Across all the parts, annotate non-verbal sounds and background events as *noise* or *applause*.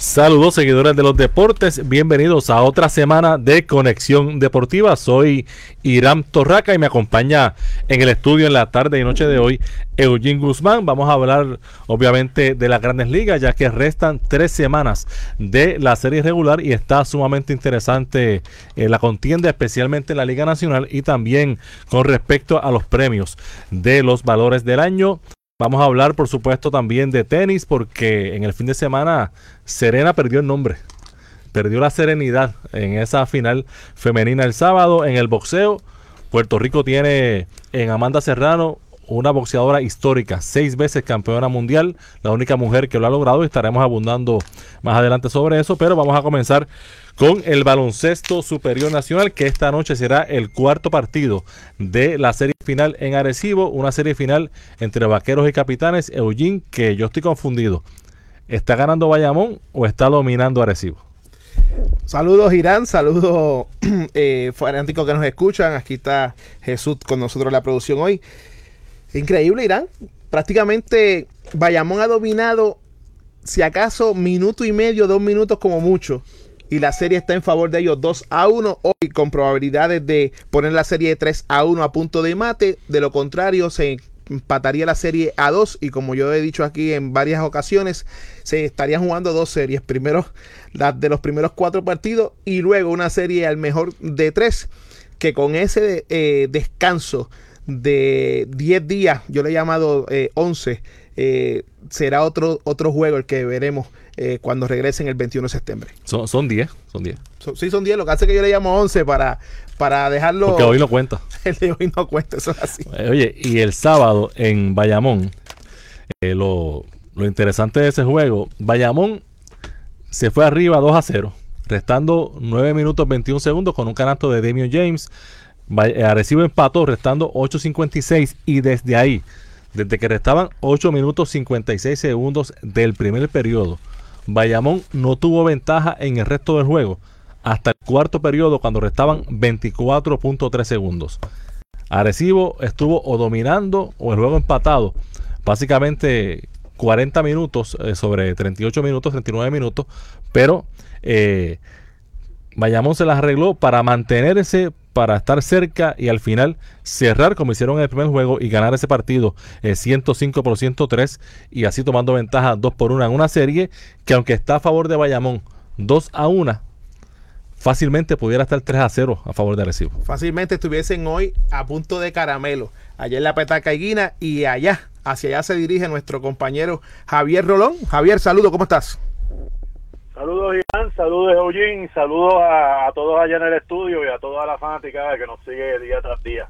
Saludos seguidores de los deportes, bienvenidos a otra semana de Conexión Deportiva. Soy Irán Torraca y me acompaña en el estudio en la tarde y noche de hoy Eugene Guzmán. Vamos a hablar obviamente de las grandes ligas ya que restan tres semanas de la serie regular y está sumamente interesante eh, la contienda especialmente en la Liga Nacional y también con respecto a los premios de los valores del año. Vamos a hablar, por supuesto, también de tenis, porque en el fin de semana Serena perdió el nombre. Perdió la serenidad en esa final femenina el sábado. En el boxeo, Puerto Rico tiene en Amanda Serrano una boxeadora histórica, seis veces campeona mundial, la única mujer que lo ha logrado y estaremos abundando más adelante sobre eso, pero vamos a comenzar con el baloncesto superior nacional, que esta noche será el cuarto partido de la serie final en Arecibo, una serie final entre vaqueros y capitanes. Eugene, que yo estoy confundido, ¿está ganando Bayamón o está dominando Arecibo? Saludos Irán, saludos *clears throat* eh, fanáticos que nos escuchan. Aquí está Jesús con nosotros en la producción hoy. Increíble Irán. Prácticamente Bayamón ha dominado, si acaso, minuto y medio, dos minutos como mucho y la serie está en favor de ellos 2 a 1 hoy con probabilidades de poner la serie 3 a 1 a punto de mate. De lo contrario, se empataría la serie a 2 y como yo he dicho aquí en varias ocasiones, se estarían jugando dos series. Primero la de los primeros cuatro partidos y luego una serie al mejor de tres que con ese eh, descanso de 10 días, yo le he llamado 11, eh, será otro, otro juego el que veremos eh, cuando regresen el 21 de septiembre. Son, son 10, son 10. sí, son 10. Lo que hace que yo le llamo 11 para, para dejarlo. Porque hoy no cuenta. *laughs* el de hoy no cuenta, eso es así. Eh, oye, y el sábado en Bayamón, eh, lo, lo interesante de ese juego, Bayamón se fue arriba 2 a 0, restando 9 minutos 21 segundos con un canasto de Damian James. Arecibo empató, restando 8.56 y desde ahí, desde que restaban 8 minutos 56 segundos del primer periodo, Bayamón no tuvo ventaja en el resto del juego hasta el cuarto periodo cuando restaban 24.3 segundos. Arecibo estuvo o dominando o el juego empatado, básicamente 40 minutos eh, sobre 38 minutos, 39 minutos, pero eh, Bayamón se las arregló para mantenerse para estar cerca y al final cerrar como hicieron en el primer juego y ganar ese partido 105 eh, por 103 y así tomando ventaja 2 por 1 en una serie que aunque está a favor de Bayamón 2 a 1 fácilmente pudiera estar 3 a 0 a favor de Recibo. Fácilmente estuviesen hoy a punto de caramelo, allá en la Petaca Guina y allá, hacia allá se dirige nuestro compañero Javier Rolón. Javier, saludo, ¿cómo estás? Saludos Iván, saludos Eugene, saludos a, todos allá en el estudio y a toda la fanática que nos sigue día tras día.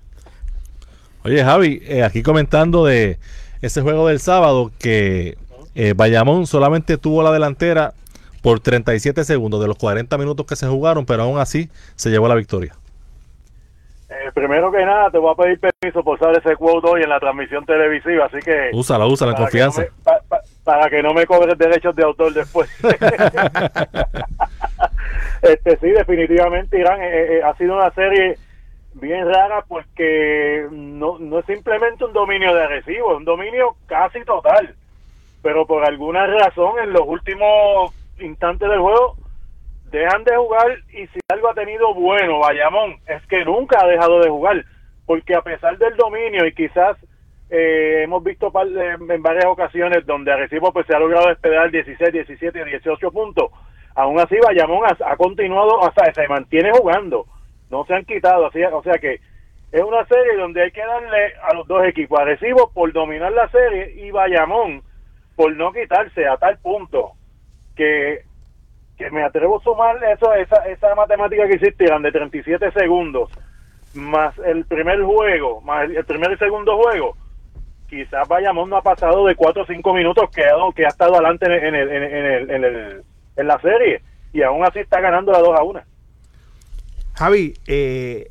Oye Javi, eh, aquí comentando de ese juego del sábado que eh, Bayamón solamente tuvo la delantera por 37 segundos de los 40 minutos que se jugaron, pero aún así se llevó la victoria. Eh, primero que nada, te voy a pedir permiso por usar ese quote hoy en la transmisión televisiva, así que... Úsala, úsala en confianza para que no me cobres derechos de autor después. *laughs* este sí, definitivamente Irán eh, eh, ha sido una serie bien rara porque no, no es simplemente un dominio de recibo, es un dominio casi total. Pero por alguna razón en los últimos instantes del juego dejan de jugar y si algo ha tenido bueno Bayamón es que nunca ha dejado de jugar porque a pesar del dominio y quizás eh, hemos visto en varias ocasiones donde Arecibo pues se ha logrado despegar 16, 17, 18 puntos. Aún así, Bayamón ha, continuado, o sea, se mantiene jugando. No se han quitado. Así, o sea que es una serie donde hay que darle a los dos equipos. Arecibo por dominar la serie y Bayamón por no quitarse a tal punto que, que me atrevo a sumar eso, esa, esa matemática que existieran de 37 segundos más el primer juego, más el primer y segundo juego quizás Bayamón no ha pasado de 4 o 5 minutos que, ha estado adelante en, la serie y aún así está ganando la 2 a 1. Javi, eh,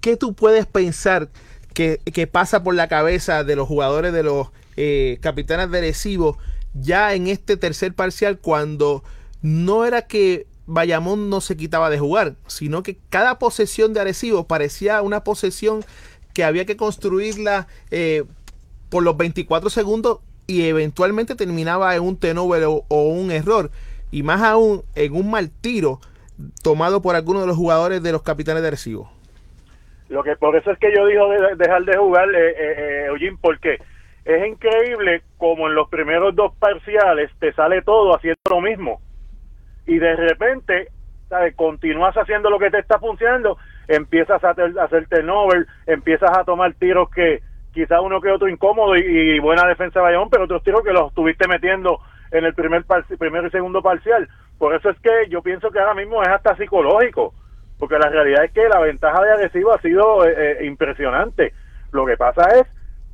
¿qué tú puedes pensar que, pasa por la cabeza de los jugadores de los eh, capitanes de Arecibo ya en este tercer parcial cuando no era que Bayamón no se quitaba de jugar, sino que cada posesión de Arecibo parecía una posesión que había que construirla eh, por los 24 segundos y eventualmente terminaba en un turnover o, un error. Y más aún en un mal tiro tomado por algunos de los jugadores de los capitanes de Arecibo. Lo que por eso es que yo digo de, dejar de jugar, eh, eh, Eugene, porque es increíble como en los primeros dos parciales te sale todo haciendo lo mismo y de repente ¿sabes? continúas haciendo lo que te está funcionando, empiezas a, a hacer turnover, empiezas a tomar tiros que quizá uno que otro incómodo y, buena defensa de Bayamón, pero otros tiros que los estuviste metiendo en el primer primero y segundo parcial. Por eso es que yo pienso que ahora mismo es hasta psicológico, porque la realidad es que la ventaja de Arecibo ha sido eh, eh, impresionante. Lo que pasa es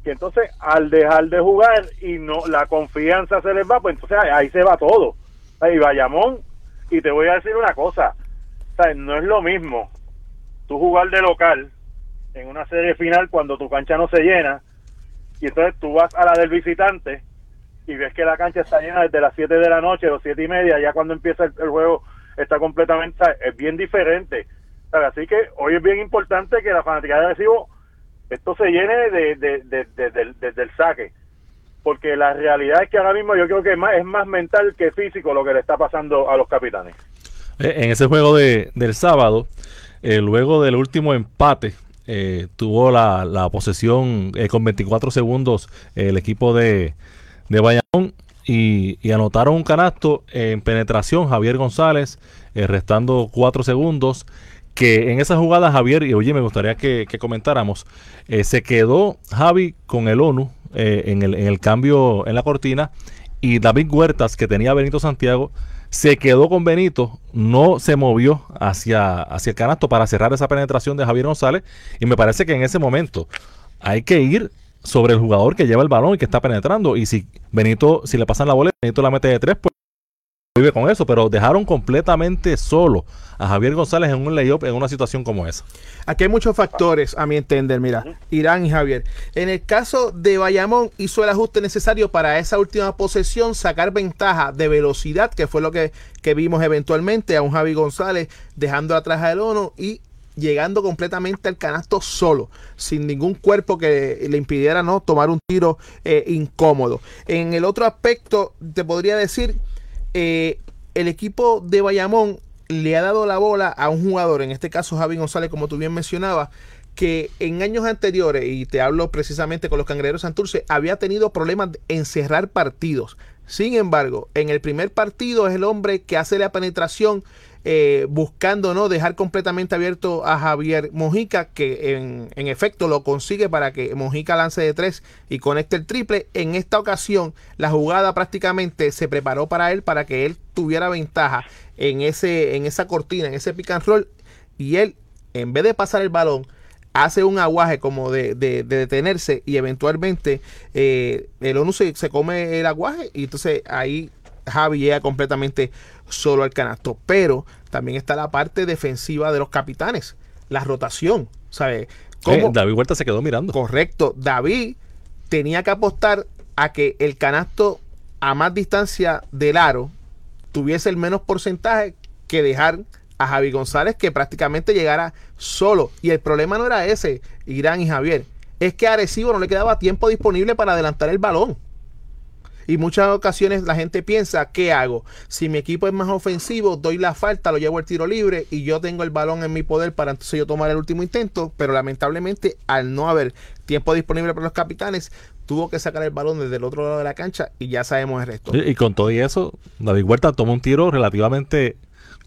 que entonces al dejar de jugar y no la confianza se les va, pues entonces ahí, ahí se va todo. Ahí Bayamón, y te voy a decir una cosa, ¿sabes? no es lo mismo tú jugar de local en una serie final cuando tu cancha no se llena y entonces tú vas a la del visitante y ves que la cancha está llena desde las 7 de la noche, los siete y media, ya cuando empieza el, juego está completamente, es bien diferente. ¿sabes? Así que hoy es bien importante que la fanática de Recibo esto se llene de, de, de, de, desde el saque. Porque la realidad es que ahora mismo yo creo que es más, es más mental que físico lo que le está pasando a los capitanes. En ese juego de, del sábado, eh, luego del último empate, eh, tuvo la, la posesión eh, con 24 segundos el equipo de, de Bayamón y, anotaron un canasto en penetración Javier González, eh, restando 4 segundos. Que en esa jugada, Javier, y oye, me gustaría que, que comentáramos, eh, se quedó Javi con el ONU eh, en, el, en el cambio en la cortina y David Huertas, que tenía Benito Santiago, se quedó con Benito, no se movió hacia, hacia el canasto para cerrar esa penetración de Javier González. Y me parece que en ese momento hay que ir sobre el jugador que lleva el balón y que está penetrando. Y si Benito, si le pasan la bola, Benito la mete de tres, pues vive con eso. Pero dejaron completamente solo a Javier González en un layup en una situación como esa. Aquí hay muchos factores, a mi entender, mira, Irán y Javier. En el caso de Bayamón, hizo el ajuste necesario para esa última posesión, sacar ventaja de velocidad, que fue lo que, que vimos eventualmente a un Javi González dejando atrás al ONU y llegando completamente al canasto solo, sin ningún cuerpo que le impidiera no tomar un tiro eh, incómodo. En el otro aspecto, te podría decir, eh, el equipo de Bayamón le ha dado la bola a un jugador, en este caso Javi González, como tú bien mencionabas, que en años anteriores, y te hablo precisamente con los cangrejeros Santurce, había tenido problemas en cerrar partidos. Sin embargo, en el primer partido es el hombre que hace la penetración eh, buscando no dejar completamente abierto a Javier Mojica, que en, en, efecto lo consigue para que Mojica lance de tres y conecte el triple. En esta ocasión, la jugada prácticamente se preparó para él para que él tuviera ventaja en, ese, en esa cortina, en ese pick and roll, y él, en vez de pasar el balón, hace un aguaje como de, de, de detenerse y eventualmente eh, el ONU se, se, come el aguaje. Y entonces ahí Javi llega completamente solo al canasto. Pero también está la parte defensiva de los capitanes, la rotación, ¿sabes? Eh, David Huerta se quedó mirando. Correcto. David tenía que apostar a que el canasto a más distancia del aro tuviese el menos porcentaje que dejar a Javi González que prácticamente llegara solo. Y el problema no era ese, Irán y Javier. Es que a Arecibo no le quedaba tiempo disponible para adelantar el balón. Y muchas ocasiones la gente piensa, ¿qué hago? Si mi equipo es más ofensivo, doy la falta, lo llevo al tiro libre y yo tengo el balón en mi poder para entonces yo tomar el último intento. Pero lamentablemente, al no haber tiempo disponible para los capitanes, tuvo que sacar el balón desde el otro lado de la cancha y ya sabemos el resto. Y, con todo y eso, David Huerta tomó un tiro relativamente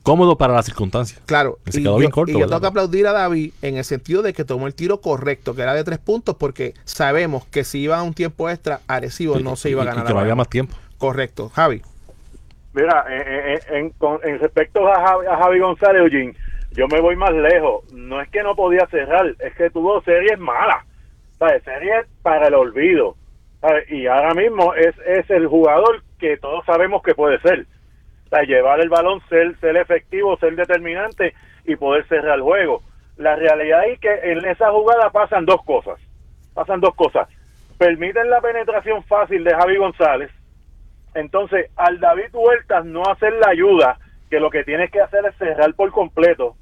cómodo para las circunstancias. Claro, y se quedó bien yo, corto. Y yo tengo que aplaudir a David en el sentido de que tomó el tiro correcto, que era de tres puntos, porque sabemos que si iba a un tiempo extra, Arecibo Sí, no se iba a y- y ganar. que no la había Bayamón. más tiempo. Correcto, Javi. Mira, en, en, en, con- en respecto a Javi, a Javi González, Eugene, yo me voy más lejos. No es que no podía cerrar, es que tuvo series malas. ¿Sabes? Series para el olvido. ¿Sabes? Y ahora mismo es, es el jugador que todos sabemos que puede ser. ¿Sabes? Llevar el balón, ser, ser efectivo, ser determinante y poder cerrar el juego. La realidad es que en esa jugada pasan dos cosas. pasan dos cosas. Permiten la penetración fácil de Javi González. Entonces, al David Huertas no hacer la ayuda, que lo que tienes que hacer es cerrar por completo,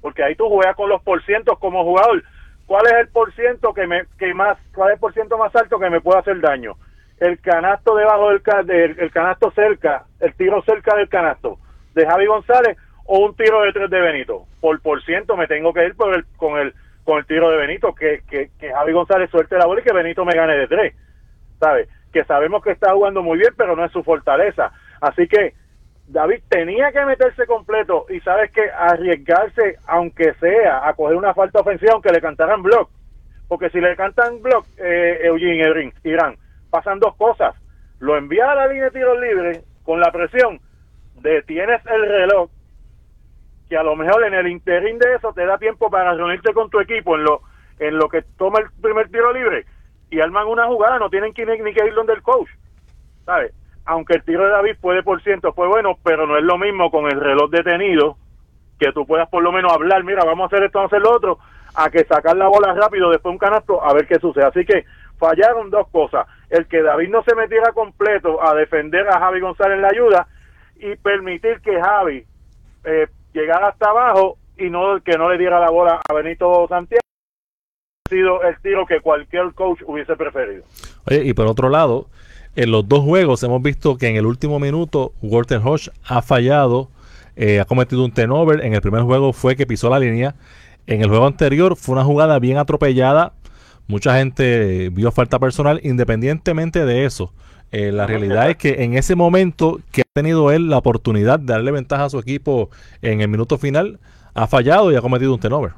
porque ahí tú juegas con los porcientos como jugador. ¿Cuál es el porciento que me que más cuál es el porciento más alto que me puede hacer daño? El canasto debajo del, del el canasto cerca, el tiro cerca del canasto de Javi González o un tiro de tres de Benito. Por por ciento me tengo que ir por el, con el con el tiro de Benito, que, que, que Javi González suelte la bola y que Benito me gane de tres. ¿Sabes? Que sabemos que está jugando muy bien, pero no es su fortaleza. Así que David tenía que meterse completo y sabes que arriesgarse, aunque sea, a coger una falta ofensiva, aunque le cantaran block. Porque si le cantan block, eh, Eugene Irán, pasan dos cosas. Lo envía a la línea de tiros libres con la presión, detienes el reloj que a lo mejor en el interín de eso te da tiempo para reunirte con tu equipo en lo en lo que toma el primer tiro libre y arman una jugada, no tienen que, ni, que ir donde el coach, ¿sabes? Aunque el tiro de David fue de por ciento, fue bueno, pero no es lo mismo con el reloj detenido, que tú puedas por lo menos hablar, mira, vamos a hacer esto, vamos a hacer lo otro, a que sacar la bola rápido después un canasto, a ver qué sucede. Así que fallaron dos cosas, el que David no se metiera completo a defender a Javi González en la ayuda y permitir que Javi eh, llegar hasta abajo y no que no le diera la bola a Benito Santiago ha sido el tiro que cualquier coach hubiese preferido. Oye, y por otro lado, en los dos juegos hemos visto que en el último minuto Walter Hodge ha fallado, eh, ha cometido un turnover. En el primer juego fue que pisó la línea. En el juego anterior fue una jugada bien atropellada. Mucha gente vio falta personal. Independientemente de eso, eh, la realidad es que en ese momento que ha tenido él la oportunidad de darle ventaja a su equipo en el minuto final, ha fallado y ha cometido un turnover.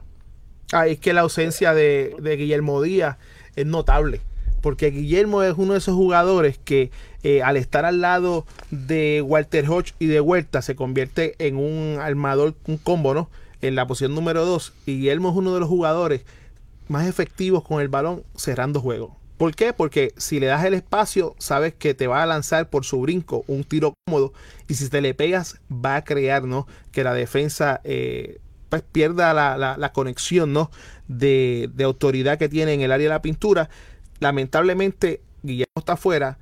Ah, es que la ausencia de, Guillermo Díaz es notable. Porque Guillermo es uno de esos jugadores que eh, al estar al lado de Walter Hodge y de Huerta se convierte en un armador, un combo, ¿no? En la posición número 2. Y Guillermo es uno de los jugadores más efectivos con el balón cerrando juegos. ¿Por qué? Porque si le das el espacio, sabes que te va a lanzar por su brinco un tiro cómodo y si te le pegas va a crear ¿no? que la defensa eh, pues pierda la, conexión ¿no? de, autoridad que tiene en el área de la pintura. Lamentablemente, Guillermo está afuera,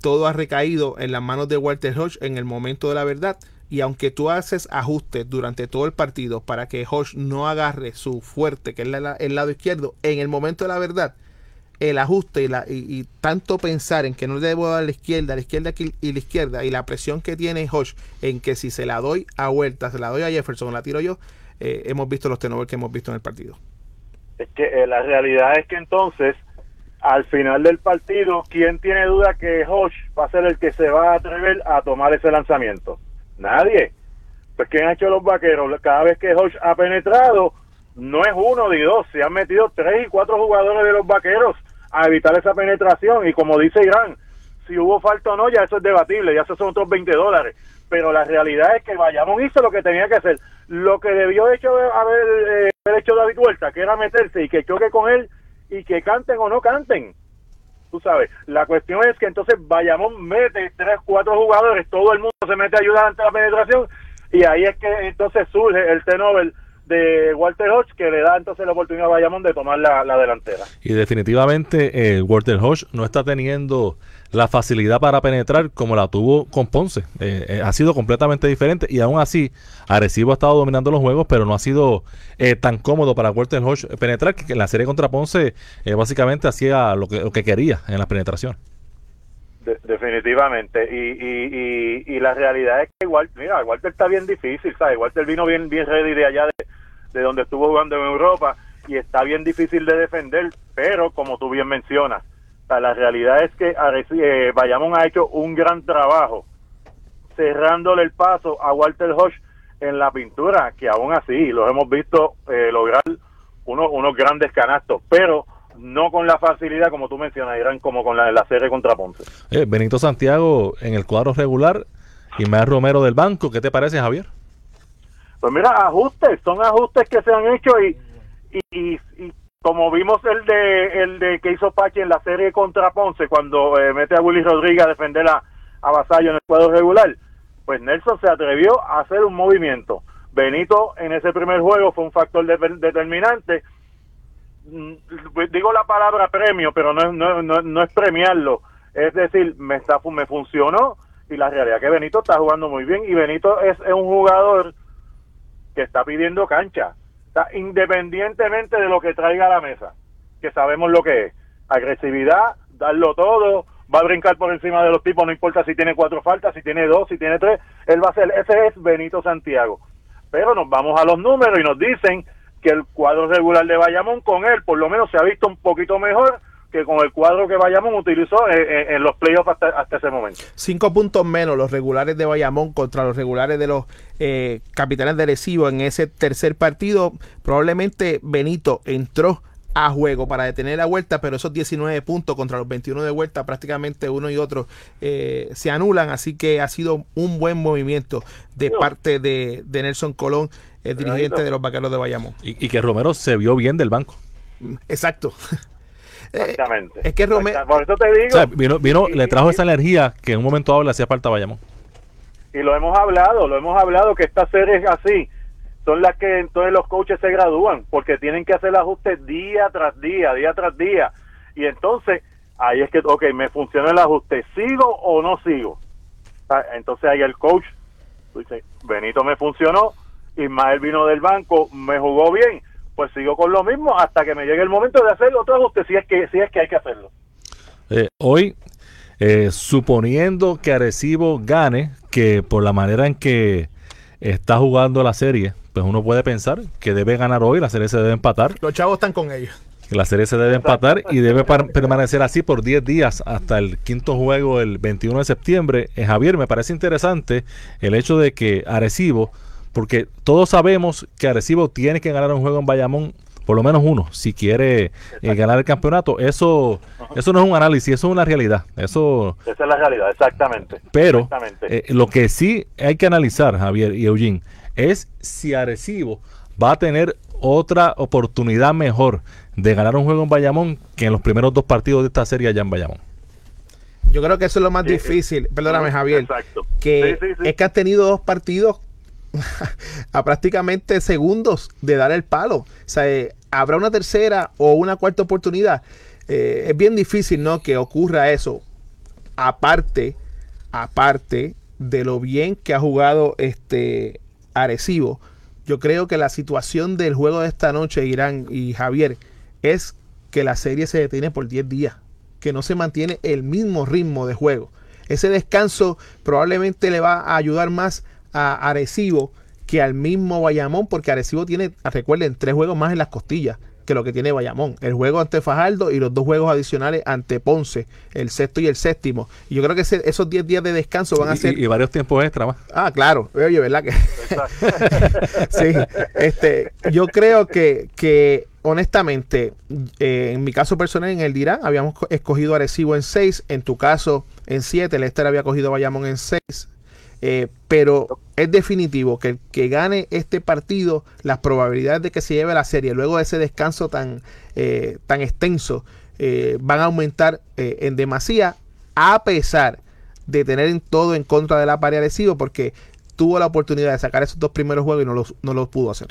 todo ha recaído en las manos de Walter Hodge en el momento de la verdad. Y aunque tú haces ajustes durante todo el partido para que Hodge no agarre su fuerte, que es el lado izquierdo, en el momento de la verdad, el ajuste y, la, y, tanto pensar en que no le debo dar a la izquierda, la izquierda y la izquierda, y la presión que tiene Hodge en que si se la doy a vuelta, se la doy a Jefferson, la tiro yo, eh, hemos visto los tenovers que hemos visto en el partido. Es que eh, la realidad es que entonces, al final del partido, ¿quién tiene duda que Hodge va a ser el que se va a atrever a tomar ese lanzamiento? Nadie. Pues ¿quién ha hecho los vaqueros? Cada vez que Hodge ha penetrado, no es uno ni dos, se han metido tres y cuatro jugadores de los vaqueros a evitar esa penetración. Y como dice Irán, si hubo falta o no, ya eso es debatible, ya esos son otros 20 dólares. Pero la realidad es que Bayamón hizo lo que tenía que hacer. Lo que debió hecho haber, eh, hecho David Huerta, que era meterse y que choque con él y que canten o no canten. Sabes, la cuestión es que entonces Bayamón mete tres, cuatro jugadores, todo el mundo se mete a ayudar ante la penetración y ahí es que entonces surge el T-Nobel de Walter Hodge que le da entonces la oportunidad a Bayamón de tomar la, delantera. Y definitivamente eh, Walter Hodge no está teniendo la facilidad para penetrar como la tuvo con Ponce. Eh, eh, ha sido completamente diferente y aún así Arecibo ha estado dominando los juegos, pero no ha sido tan cómodo para Walter Hodge penetrar que en la serie contra Ponce básicamente hacía lo que, lo que quería en la penetración. definitivamente. Y, y, y, la realidad es que igual, mira, Walter está bien difícil, ¿sabes? Walter vino bien, bien ready de allá de, de donde estuvo jugando en Europa y está bien difícil de defender, pero como tú bien mencionas, la realidad es que eh, Bayamón ha hecho un gran trabajo cerrándole el paso a Walter Hodge en la pintura, que aún así los hemos visto eh, lograr unos, unos grandes canastos, pero no con la facilidad como tú mencionas, Irán, como con la, la serie contra Ponce. Eh, Benito Santiago en el cuadro regular y Mer Romero del banco, ¿qué te parece, Javier? Pues mira, ajustes, son ajustes que se han hecho y, y, como vimos el de el de que hizo Pachi en la serie contra Ponce cuando eh, mete a Willy Rodríguez a defender a, a Vasallo en el cuadro regular, pues Nelson se atrevió a hacer un movimiento. Benito en ese primer juego fue un factor determinante. mm, digo la palabra premio, pero no, no, no, no es premiarlo. Es decir, me, está, me funcionó y la realidad es que Benito está jugando muy bien y Benito es un jugador que está pidiendo cancha, independientemente de lo que traiga a la mesa, que sabemos lo que es, agresividad, darlo todo, va a brincar por encima de los tipos, no importa si tiene cuatro faltas, si tiene dos, si tiene tres, él va a ser, ese es Benito Santiago. Pero nos vamos a los números y nos dicen que el cuadro regular de Bayamón con él por lo menos se ha visto un poquito mejor que con el cuadro que Bayamón utilizó en, los playoffs hasta, ese momento. Cinco puntos menos los regulares de Bayamón contra los regulares de los eh, capitanes de Recibo en ese tercer partido. Probablemente Benito entró a juego para detener la vuelta, pero esos 19 puntos contra los 21 de vuelta, prácticamente uno y otro eh, se anulan, así que ha sido un buen movimiento de parte de, Nelson Colón, el dirigente de los Vaqueros de Bayamón. Y, que Romero se vio bien del banco. Exacto. *laughs* Exactamente. es que Romero... Por eso te digo... vino, vino le trajo esa energía que en un momento dado le hacía falta a Bayamón. Y lo hemos hablado, lo hemos hablado que esta serie es así son las que entonces los coaches se gradúan, porque tienen que hacer ajustes día tras día, día tras día. Y entonces, ahí es que, ok, me funciona el ajuste, ¿sigo o no sigo? Entonces ahí el coach dice, Benito me funcionó, Ismael vino del banco, me jugó bien, pues sigo con lo mismo hasta que me llegue el momento de hacer otro ajuste, si es que, si es que hay que hacerlo. Eh, hoy, eh, suponiendo que Arecibo gane, que por la manera en que está jugando la serie, pues uno puede pensar que debe ganar hoy, la serie se debe empatar. Los chavos están con ellos. La serie se debe empatar y debe permanecer así por 10 días hasta el quinto juego el 21 de septiembre. Eh, Javier, me parece interesante el hecho de que Arecibo, porque todos sabemos que Arecibo tiene que ganar un juego en Bayamón, por lo menos uno, si quiere eh, ganar el campeonato. Eso eso no es un análisis, eso es una realidad. Eso, Esa es la realidad, exactamente. Pero eh, lo que sí hay que analizar, Javier y Eugene, es si Arecibo va a tener otra oportunidad mejor de ganar un juego en Bayamón que en los primeros dos partidos de esta serie allá en Bayamón. Yo creo que eso es lo más difícil, perdóname Javier, que es que has tenido dos partidos a prácticamente segundos de dar el palo. O sea, eh, habrá una tercera o una cuarta oportunidad. Eh, es bien difícil, ¿no? Que ocurra eso. Aparte, aparte de lo bien que ha jugado este Arecibo, yo creo que la situación del juego de esta noche, Irán y Javier, es que la serie se detiene por 10 días, que no se mantiene el mismo ritmo de juego. Ese descanso probablemente le va a ayudar más a Arecibo que al mismo Bayamón, porque Arecibo tiene, recuerden, tres juegos más en las costillas que lo que tiene Bayamón. El juego ante Fajardo y los dos juegos adicionales ante Ponce, el sexto y el séptimo. Y yo creo que esos 10 días de descanso van a ser. Y, varios tiempos extra más. Ah, claro. Oye, ¿verdad que? *laughs* sí. Este, yo creo que, que honestamente, eh, en mi caso personal, en el Dirán, habíamos escogido Arecibo en 6. En tu caso, en 7. Lester había cogido Bayamón en 6. Eh, pero es definitivo que el que gane este partido, las probabilidades de que se lleve la serie luego de ese descanso tan, eh, tan extenso eh, van a aumentar en demasía, a pesar de tener en todo en contra de la pared adhesivo, porque tuvo la oportunidad de sacar esos dos primeros juegos y no los, no los pudo hacer.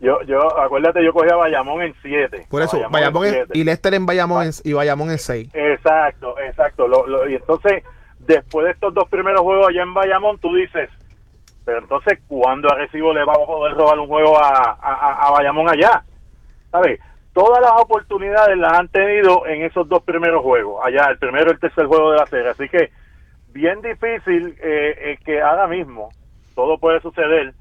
Yo, yo, acuérdate, yo cogí a Bayamón en 7. Por eso, Bayamón, y Lester en Bayamón y Bayamón en 6. Exacto, exacto. y entonces después de estos dos primeros juegos allá en Bayamón, tú dices, pero entonces, ¿cuándo a Recibo le vamos a poder robar un juego a, a, Bayamón allá? ¿Sabes? Todas las oportunidades las han tenido en esos dos primeros juegos, allá, el primero y el tercer juego de la serie. Así que, bien difícil eh, eh, que ahora mismo todo puede suceder.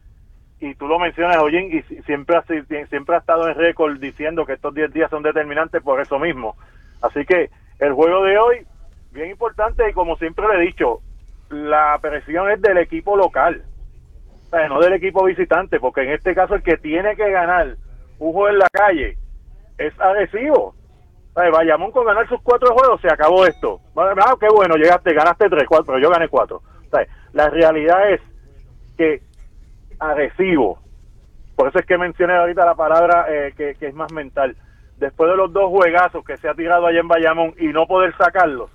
Y tú lo mencionas, oye, y siempre ha, siempre ha estado en récord diciendo que estos 10 días son determinantes por eso mismo. Así que el juego de hoy bien importante y como siempre le he dicho, la presión es del equipo local, o sea, no del equipo visitante, porque en este caso el que tiene que ganar un juego en la calle es agresivo. Vayamón con ganar sus cuatro juegos se acabó esto. Ah, qué bueno, llegaste, ganaste tres, cuatro, pero yo gané cuatro. la realidad es que agresivo, por eso es que mencioné ahorita la palabra eh, que, que es más mental. Después de los dos juegazos que se ha tirado allá en Bayamón y no poder sacarlos,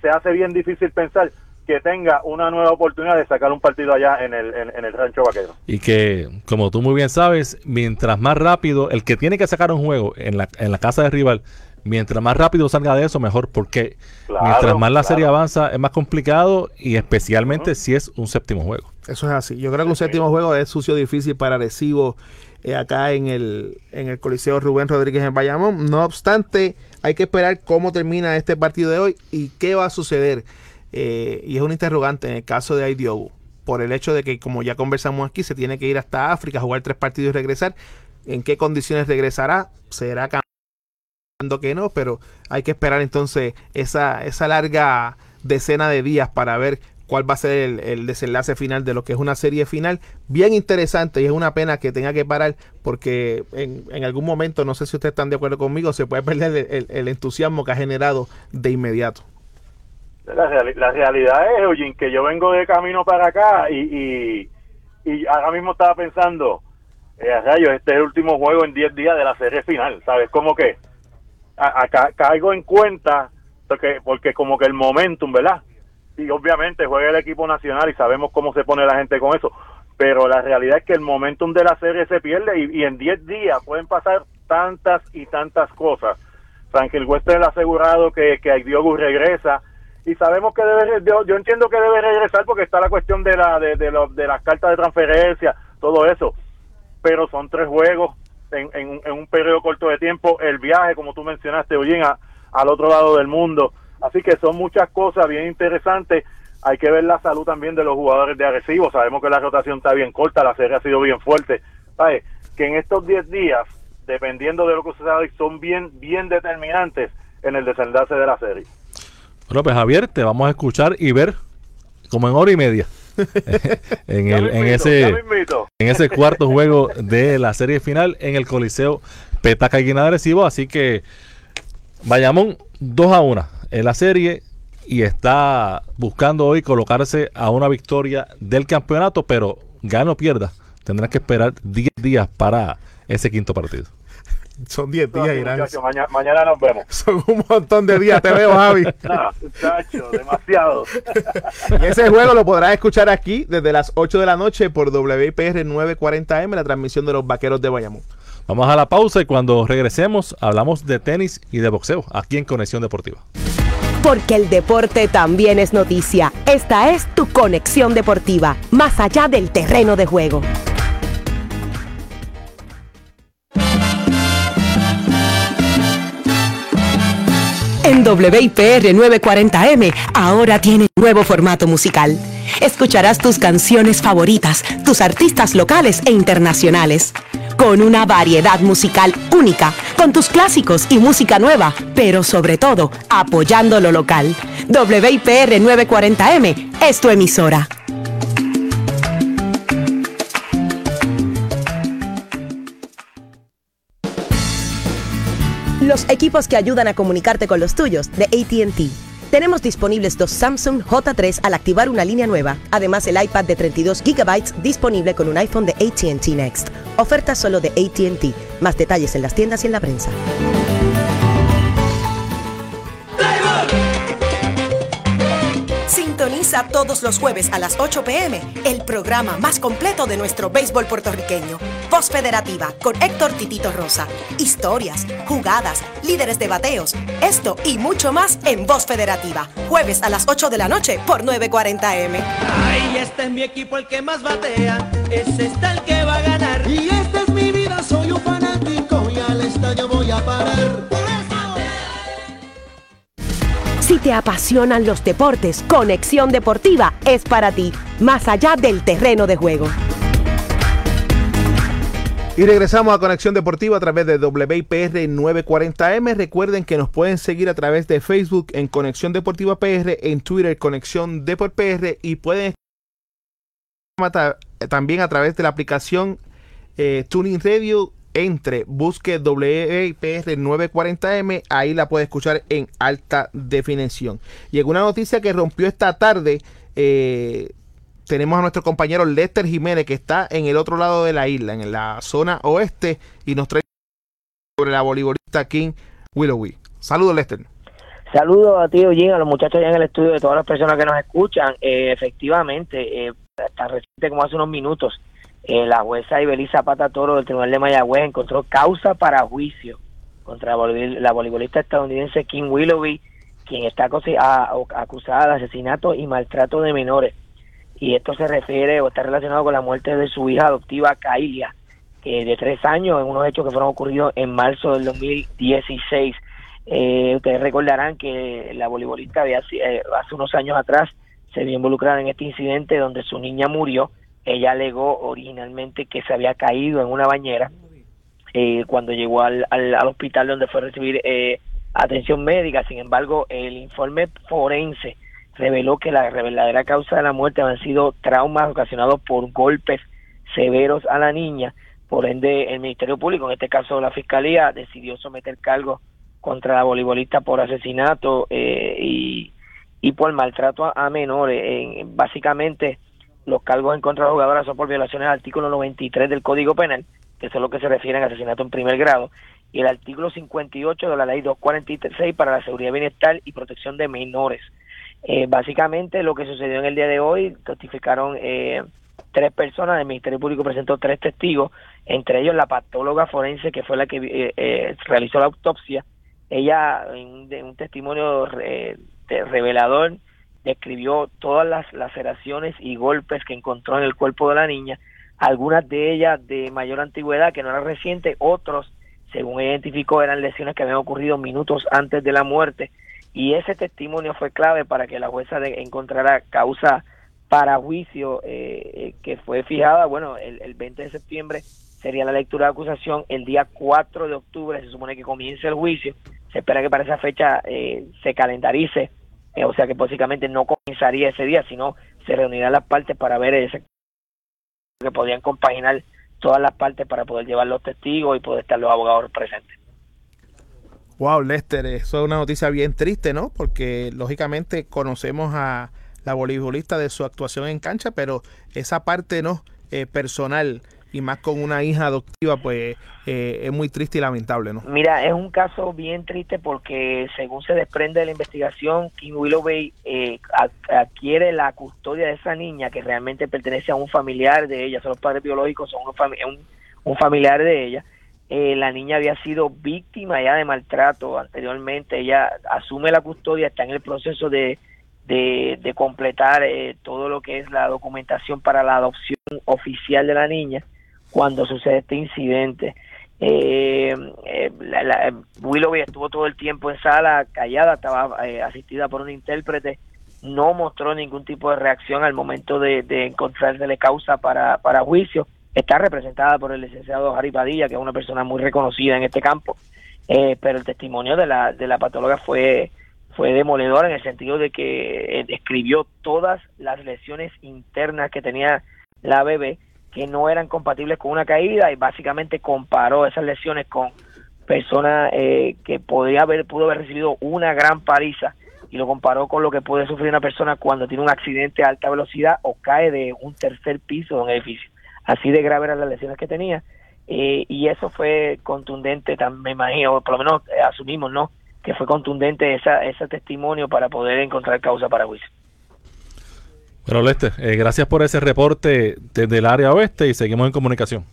se hace bien difícil pensar que tenga una nueva oportunidad de sacar un partido allá en el, en, el rancho vaquero. Y que, como tú muy bien sabes, mientras más rápido, el que tiene que sacar un juego en la, en la casa de rival, mientras más rápido salga de eso, mejor, porque mientras más la serie avanza es más complicado y especialmente si es un séptimo juego. Eso es así. Yo creo que un séptimo juego es sucio difícil para Recibo eh, acá en el, en el Coliseo Rubén Rodríguez en Bayamón. No obstante, hay que esperar cómo termina este partido de hoy y qué va a suceder. Eh, y es un interrogante en el caso de Aidiobu, por el hecho de que, como ya conversamos aquí, se tiene que ir hasta África, jugar tres partidos y regresar. ¿En qué condiciones regresará? ¿Será que no, pero hay que esperar entonces esa, esa larga decena de días para ver cuál va a ser el, desenlace final de lo que es una serie final bien interesante y es una pena que tenga que parar porque en, en algún momento, no sé si ustedes están de acuerdo conmigo, se puede perder el, entusiasmo que ha generado de inmediato. La, realidad es, oye, que yo vengo de camino para acá y, y, ahora mismo estaba pensando, eh, rayos, este es el último juego en 10 días de la serie final, ¿sabes? Como que acá caigo en cuenta porque, porque como que el momentum, ¿verdad? Y obviamente juega el equipo nacional y sabemos cómo se pone la gente con eso, pero la realidad es que el momentum de la serie se pierde y, en 10 días pueden pasar tantas y tantas cosas. Franklin Wester ha asegurado que, que Diogo regresa y sabemos que debe, yo, yo, entiendo que debe regresar porque está la cuestión de, la, de, de, de las cartas de transferencia, todo eso, pero son tres juegos, en, un periodo corto de tiempo, el viaje, como tú mencionaste, oye, al otro lado del mundo. Así que son muchas cosas bien interesantes. Hay que ver la salud también de los jugadores de agresivo. Sabemos que la rotación está bien corta, la serie ha sido bien fuerte. ¿Sabes? Que en estos 10 días, dependiendo de lo que suceda hoy, son bien, bien determinantes en el desenlace de la serie. Bueno, pues Javier, te vamos a escuchar y ver como en hora y media. *laughs* en, el, en, ese, en ese cuarto juego de la serie final en el Coliseo Petaca Guinada Agresivo. Así que Bayamón 2 a 1 en la serie y está buscando hoy colocarse a una victoria del campeonato, pero gano o pierda, tendrá que esperar 10 días para ese quinto partido. Son 10 días, Irán. mañana, nos vemos. *laughs* Son un montón de días, te veo, Javi. *laughs* no, muchacho, demasiado. *laughs* y ese juego lo podrás escuchar aquí desde las 8 de la noche por WIPR 940M, la transmisión de los Vaqueros de Bayamón. Vamos a la pausa y cuando regresemos hablamos de tenis y de boxeo aquí en Conexión Deportiva. Porque el deporte también es noticia. Esta es tu Conexión Deportiva, más allá del terreno de juego. En WIPR 940M ahora tiene nuevo formato musical. Escucharás tus canciones favoritas, tus artistas locales e internacionales, con una variedad musical única, con tus clásicos y música nueva, pero sobre todo apoyando lo local. WIPR 940M es tu emisora. Los equipos que ayudan a comunicarte con los tuyos de ATT. Tenemos disponibles dos Samsung J3 al activar una línea nueva. Además, el iPad de 32 GB disponible con un iPhone de ATT Next. Oferta solo de ATT. Más detalles en las tiendas y en la prensa. Sintoniza todos los jueves a las 8 pm el programa más completo de nuestro béisbol puertorriqueño. Voz Federativa con Héctor Titito Rosa. Historias, jugadas, líderes de bateos. Esto y mucho más en Voz Federativa. Jueves a las 8 de la noche por 940M. Ay, este es mi equipo el que más batea. Ese está el que Si te apasionan los deportes, Conexión Deportiva es para ti, más allá del terreno de juego. Y regresamos a Conexión Deportiva a través de WIPR 940M. Recuerden que nos pueden seguir a través de Facebook en Conexión Deportiva PR, en Twitter Conexión Deport PR y pueden también a través de la aplicación eh, Tuning Radio entre, busque WIPR 940M, ahí la puede escuchar en alta definición. Y en una noticia que rompió esta tarde, eh, tenemos a nuestro compañero Lester Jiménez, que está en el otro lado de la isla, en la zona oeste, y nos trae sobre la voleibolista King Willowy. Saludos, Lester. Saludos a ti, Eugene, a los muchachos allá en el estudio, de todas las personas que nos escuchan. Eh, efectivamente, eh, reciente como hace unos minutos, eh, la jueza Ibeliza Zapata Toro del Tribunal de Mayagüez encontró causa para juicio contra la, volei- la voleibolista estadounidense Kim Willoughby, quien está acusada de asesinato y maltrato de menores. Y esto se refiere o está relacionado con la muerte de su hija adoptiva, Kailia, que de tres años, en unos hechos que fueron ocurridos en marzo del 2016. Eh, ustedes recordarán que la voleibolista había, si- eh, hace unos años atrás se vio involucrada en este incidente donde su niña murió. Ella alegó originalmente que se había caído en una bañera eh, cuando llegó al, al, al hospital donde fue a recibir eh, atención médica. Sin embargo, el informe forense reveló que la verdadera causa de la muerte habían sido traumas ocasionados por golpes severos a la niña. Por ende, el Ministerio Público, en este caso la Fiscalía, decidió someter cargos contra la voleibolista por asesinato eh, y, y por maltrato a, menores. En- básicamente, los cargos en contra de la jugadora son por violaciones al artículo 93 del Código Penal, que eso es lo que se refiere a asesinato en primer grado, y el artículo 58 de la ley 246 para la seguridad, bienestar y protección de menores. Eh, básicamente lo que sucedió en el día de hoy, testificaron eh, tres personas, el Ministerio Público presentó tres testigos, entre ellos la patóloga forense que fue la que eh, eh, realizó la autopsia. Ella, en un, de un testimonio eh, revelador, describió todas las laceraciones y golpes que encontró en el cuerpo de la niña, algunas de ellas de mayor antigüedad, que no eran recientes, otros, según identificó, eran lesiones que habían ocurrido minutos antes de la muerte, y ese testimonio fue clave para que la jueza encontrara causa para juicio eh, eh, que fue fijada, bueno, el, el 20 de septiembre sería la lectura de acusación, el día 4 de octubre se supone que comience el juicio, se espera que para esa fecha eh, se calendarice, eh, o sea que básicamente no comenzaría ese día, sino se reunirán las partes para ver ese que podrían compaginar todas las partes para poder llevar los testigos y poder estar los abogados presentes. Wow, Lester, eso es una noticia bien triste, ¿no? Porque lógicamente conocemos a la voleibolista de su actuación en cancha, pero esa parte no Eh, personal y más con una hija adoptiva, pues eh, es muy triste y lamentable, ¿no? Mira, es un caso bien triste porque según se desprende de la investigación, Kim Willoughby eh, ad- adquiere la custodia de esa niña que realmente pertenece a un familiar de ella, son los padres biológicos, son un, un familiar de ella. Eh, la niña había sido víctima ya de maltrato anteriormente, ella asume la custodia, está en el proceso de, de, de completar eh, todo lo que es la documentación para la adopción oficial de la niña cuando sucede este incidente. Eh, eh, la, Willoughby estuvo todo el tiempo en sala callada, estaba eh, asistida por un intérprete, no mostró ningún tipo de reacción al momento de, de encontrársele causa para, para juicio. Está representada por el licenciado Harry Padilla, que es una persona muy reconocida en este campo, eh, pero el testimonio de la, de la patóloga fue, fue demoledor en el sentido de que eh, describió todas las lesiones internas que tenía la bebé que no eran compatibles con una caída y básicamente comparó esas lesiones con personas eh, que podría haber pudo haber recibido una gran paliza y lo comparó con lo que puede sufrir una persona cuando tiene un accidente a alta velocidad o cae de un tercer piso de un edificio. Así de grave eran las lesiones que tenía eh, y eso fue contundente, me imagino, por lo menos eh, asumimos, ¿no? Que fue contundente esa, ese testimonio para poder encontrar causa para juicio. Bueno, Lester, eh, gracias por ese reporte desde el área oeste y seguimos en comunicación.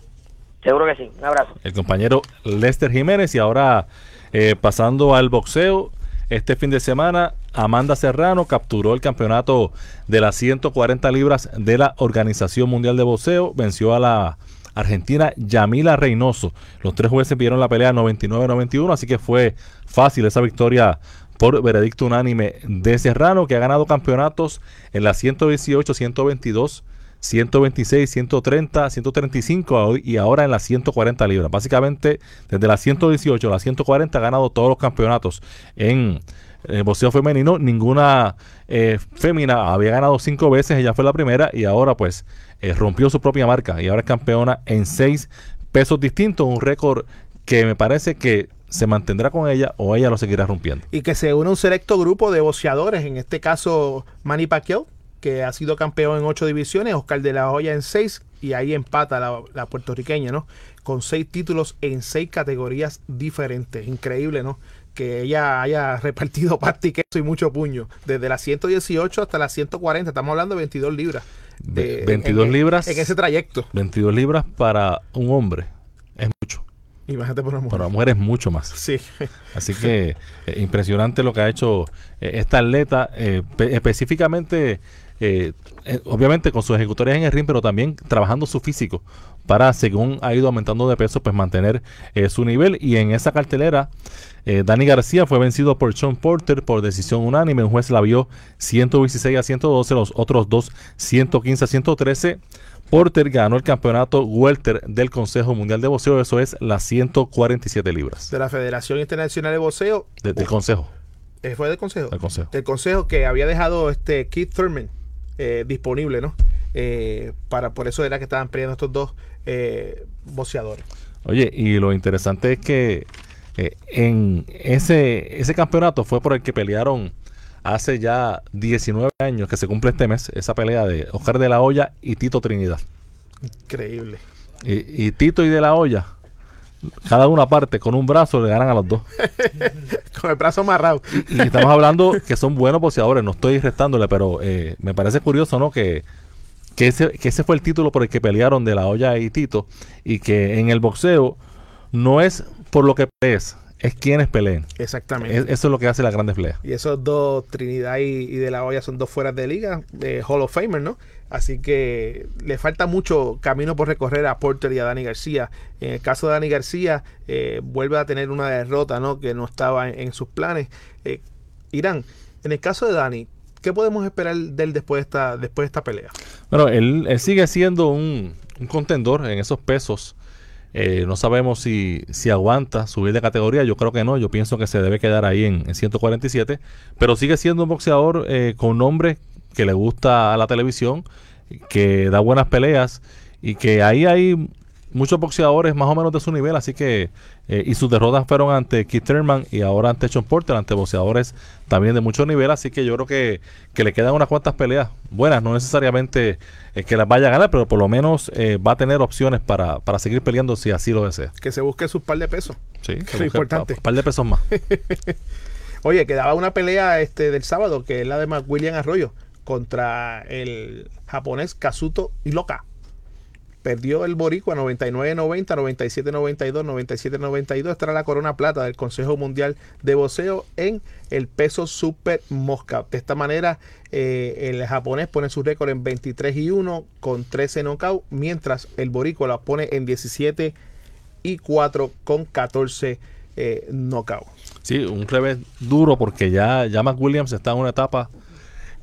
Seguro que sí. Un abrazo. El compañero Lester Jiménez y ahora eh, pasando al boxeo. Este fin de semana, Amanda Serrano capturó el campeonato de las 140 libras de la Organización Mundial de Boxeo. Venció a la argentina Yamila Reynoso. Los tres jueces vieron la pelea 99-91, así que fue fácil esa victoria por veredicto unánime de Serrano, que ha ganado campeonatos en las 118, 122, 126, 130, 135 a hoy- y ahora en las 140 libras. Básicamente, desde las 118 a las 140 ha ganado todos los campeonatos en eh, boxeo femenino. Ninguna eh, fémina había ganado cinco veces, ella fue la primera y ahora pues eh, rompió su propia marca y ahora es campeona en seis pesos distintos, un récord que me parece que se mantendrá con ella o ella lo seguirá rompiendo. Y que se une un selecto grupo de boxeadores, en este caso Manny Pacquiao, que ha sido campeón en ocho divisiones, Oscar de la Hoya en seis, y ahí empata la, la puertorriqueña, ¿no? Con seis títulos en seis categorías diferentes. Increíble, ¿no? que ella haya *laughs* repartido pasta y queso y mucho puño. Desde las 118 hasta las 140, estamos hablando de 22 libras. De- 22 en- libras. En ese trayecto. 22 libras para un hombre es mucho. Imagínate por una mujer. Para una mujer es mucho más. Sí. Así que eh, impresionante lo que ha hecho eh, esta atleta, eh, pe- específicamente, obviamente con sus ejecutorias en el ring, pero también trabajando su físico para, según ha ido aumentando de peso, pues mantener eh, su nivel. Y en esa cartelera, eh, Dani García fue vencido por Sean Porter por decisión unánime. Un juez la vio 116 a 112, los otros dos 115 a 113. Porter ganó el campeonato welter del Consejo Mundial de Boxeo, eso es las 147 libras De la Federación Internacional de Boxeo. de- del Consejo. eh, ¿Fue del Consejo? Del Consejo. Del Consejo que había dejado este Keith Thurman eh, disponible, ¿no? Eh, para, por eso era que estaban peleando estos dos eh, boxeadores. Oye, y lo interesante es que eh, en ese, ese campeonato fue por el que pelearon hace ya 19 años, que se cumple este mes, esa pelea de Oscar de la Hoya y Tito Trinidad. Increíble. Y, y Tito y de la Hoya, cada una parte con un brazo le ganan a los dos. *laughs* Con el brazo amarrado. Y estamos hablando que son buenos boxeadores, no estoy restándole, pero eh, me parece curioso, ¿no? Que, que, ese, que ese fue el título por el que pelearon de la olla y Tito, y que en el boxeo no es por lo que pelees, es quienes peleen. Exactamente. Es- eso es lo que hace las grandes peleas. Y esos dos, Trinidad y, y De La Hoya, son dos fueras de liga, de Hall of Famer, ¿no? Así que le falta mucho camino por recorrer a Porter y a Dani García. En el caso de Dani García, eh, vuelve a tener una derrota, ¿no? Que no estaba en, en sus planes. Eh, Irán, en el caso de Dani, ¿qué podemos esperar de él después de esta, después de esta pelea? Bueno, él, sigue siendo un, contendor en esos pesos. Eh, no sabemos si, si aguanta subir de categoría. Yo creo que no. Yo pienso que se debe quedar ahí en, en 147. Pero sigue siendo un boxeador eh, con nombre que le gusta a la televisión, que da buenas peleas y que ahí hay muchos boxeadores más o menos de su nivel. Así que, eh, y sus derrotas fueron ante Keith Thurman y ahora ante Sean Porter, ante boxeadores también de mucho nivel. Así que yo creo que, que le quedan unas cuantas peleas buenas. No necesariamente eh, que las vaya a ganar, pero por lo menos eh, va a tener opciones para, para seguir peleando si así lo desea. Que se busque sus par de pesos. Sí, es lo importante. Un par de pesos más. *laughs* Oye, quedaba una pelea este del sábado, que es la de William Arroyo, contra el japonés Kazuto Iloka. Perdió el boricua 99-90, 97-92, 97-92. Esta la corona plata del Consejo Mundial de Boxeo en el peso super mosca. De esta manera, eh, el japonés pone su récord en 23 y 1 con 13 knockouts, mientras el boricua la pone en 17 y 4 con 14 eh. Sí, un revés duro porque ya, ya Mac Williams está en una etapa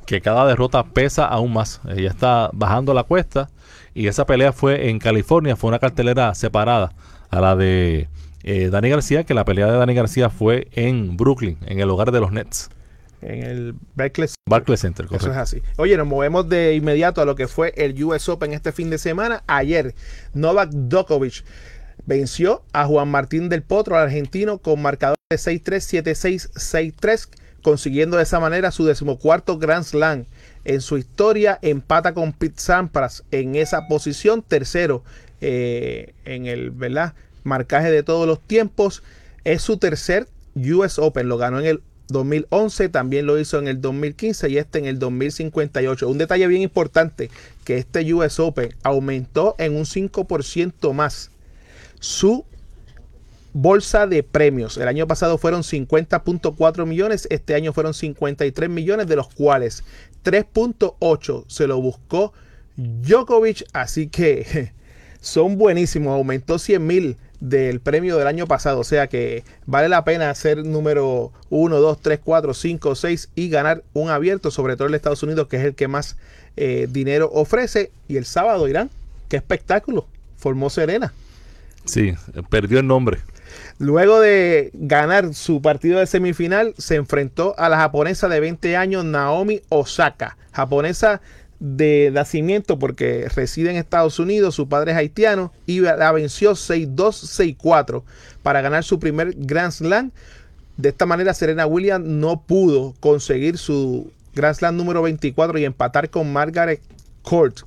que cada derrota pesa aún más. Ella está bajando la cuesta y esa pelea fue en California, fue una cartelera separada a la de eh, Dani García, que la pelea de Dani García fue en Brooklyn, en el hogar de los Nets, En el Barclays Barclays Center. Eso es así. Oye, nos movemos de inmediato a lo que fue el US Open este fin de semana. Ayer, Novak Djokovic venció a Juan Martín del Potro, al argentino, con marcador de 6-3, 7-6, 6-3, consiguiendo de esa manera su decimocuarto Grand Slam. En su historia empata con Pete Sampras en esa posición, tercero eh, en el ¿verdad? marcaje de todos los tiempos. Es su tercer US Open, lo ganó en el 2011, también lo hizo en el 2015 y este en el 2058. Un detalle bien importante, que este US Open aumentó en un 5% más su bolsa de premios. El año pasado fueron 50.4 millones, este año fueron 53 millones, de los cuales 3.8 se lo buscó Djokovic, así que son buenísimos, aumentó 100 mil del premio del año pasado, o sea que vale la pena ser número 1, 2, 3, 4, 5, 6 y ganar un abierto, sobre todo en Estados Unidos, que es el que más eh, dinero ofrece. Y el sábado, Irán, qué espectáculo, formó Serena. Sí, perdió el nombre. Luego de ganar su partido de semifinal, se enfrentó a la japonesa de 20 años Naomi Osaka, japonesa de nacimiento porque reside en Estados Unidos, su padre es haitiano y la venció 6-2, 6-4 para ganar su primer Grand Slam. De esta manera Serena Williams no pudo conseguir su Grand Slam número 24 y empatar con Margaret Court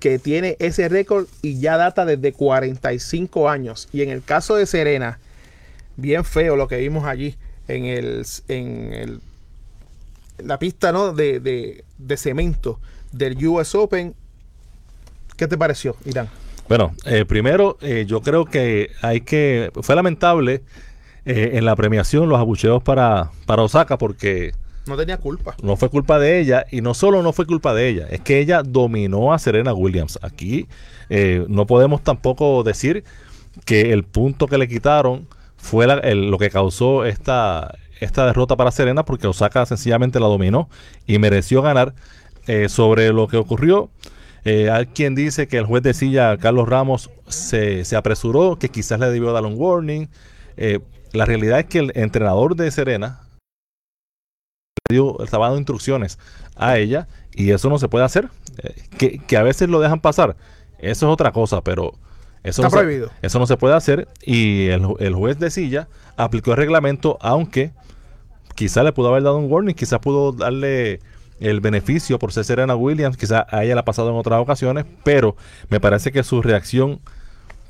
que tiene ese récord y ya data desde 45 años. Y en el caso de Serena, bien feo lo que vimos allí en el en el la pista ¿no? de, de, de cemento del US Open. ¿Qué te pareció, Irán? Bueno, eh, primero, eh, yo creo que hay que. Fue lamentable eh, en la premiación los abucheos para, para Osaka porque No tenía culpa. no fue culpa de ella y no solo no fue culpa de ella, es que ella dominó a Serena Williams. Aquí eh, no podemos tampoco decir que el punto que le quitaron fue la- el- lo que causó esta, esta derrota para Serena porque Osaka sencillamente la dominó y mereció ganar Eh, sobre lo que ocurrió. eh, hay quien dice que el juez de silla, Carlos Ramos, se, se apresuró, que quizás le debió dar un warning. Eh, la realidad es que el entrenador de Serena le dio, estaba dando instrucciones a ella y eso no se puede hacer. Eh, que, que a veces lo dejan pasar, eso es otra cosa, pero eso, Está no, se, prohibido. eso no se puede hacer y el, el juez de silla aplicó el reglamento, aunque quizás le pudo haber dado un warning, quizás pudo darle el beneficio por ser Serena Williams, quizás a ella le ha pasado en otras ocasiones, pero me parece que su reacción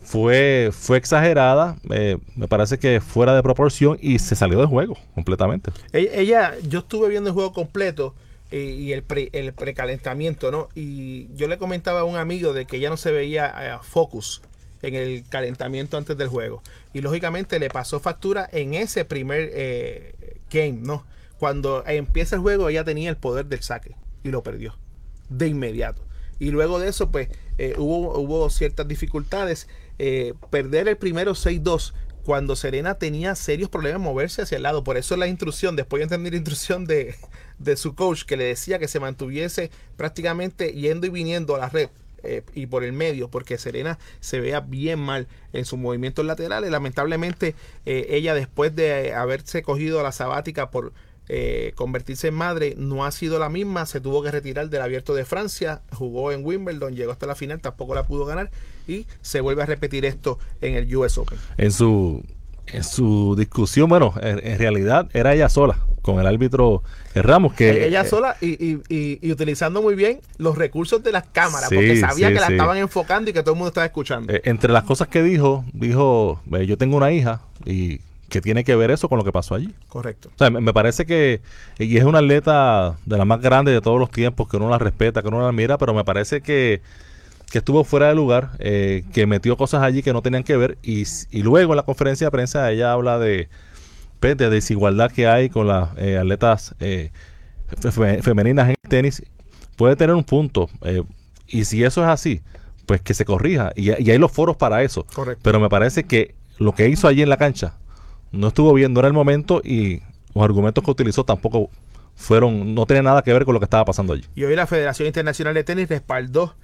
fue, fue exagerada, eh, me parece que fuera de proporción y se salió del juego completamente. Ella, ella- yo estuve viendo el juego completo eh, y el, pre- el precalentamiento, ¿no? Y yo le comentaba a un amigo de que ella no se veía eh, focus en el calentamiento antes del juego. Y lógicamente le pasó factura en ese primer eh, game, ¿no? Cuando empieza el juego ella tenía el poder del saque y lo perdió de inmediato. Y luego de eso, pues, eh, hubo, ciertas dificultades. Eh, perder el primero 6-2 cuando Serena tenía serios problemas en moverse hacia el lado. Por eso la instrucción, después yo entendí la instrucción de, de su coach que le decía que se mantuviese prácticamente yendo y viniendo a la red. Eh, y por el medio, porque Serena se vea bien mal en sus movimientos laterales. Lamentablemente, eh, ella después de haberse cogido la sabática por eh, convertirse en madre no ha sido la misma, se tuvo que retirar del abierto de Francia, jugó en Wimbledon, llegó hasta la final, tampoco la pudo ganar y se vuelve a repetir esto en el US Open. En su, en su discusión, bueno, en, en realidad era ella sola con el árbitro Ramos, que ella sola y, y- y- y utilizando muy bien los recursos de las cámaras, Sí, porque sabía sí, que la sí. estaban enfocando y que todo el mundo estaba escuchando. Eh, entre las cosas que dijo, dijo, eh, yo tengo una hija y que tiene que ver eso con lo que pasó allí. Correcto. O sea, me, me parece que y es una atleta de las más grandes de todos los tiempos, que uno la respeta, que uno la admira, pero me parece que, que estuvo fuera de lugar, eh, que metió cosas allí que no tenían que ver y luego en la conferencia de prensa ella habla de, de desigualdad que hay con las eh, atletas eh, fe- fe- femeninas en el tenis. Puede tener un punto eh, y si eso es así, pues que se corrija y, y hay los foros para eso. Correcto. Pero me parece que lo que hizo allí en la cancha no estuvo bien, no era el momento y los argumentos que utilizó tampoco fueron, no tenían nada que ver con lo que estaba pasando allí. Y hoy la Federación Internacional de Tenis respaldó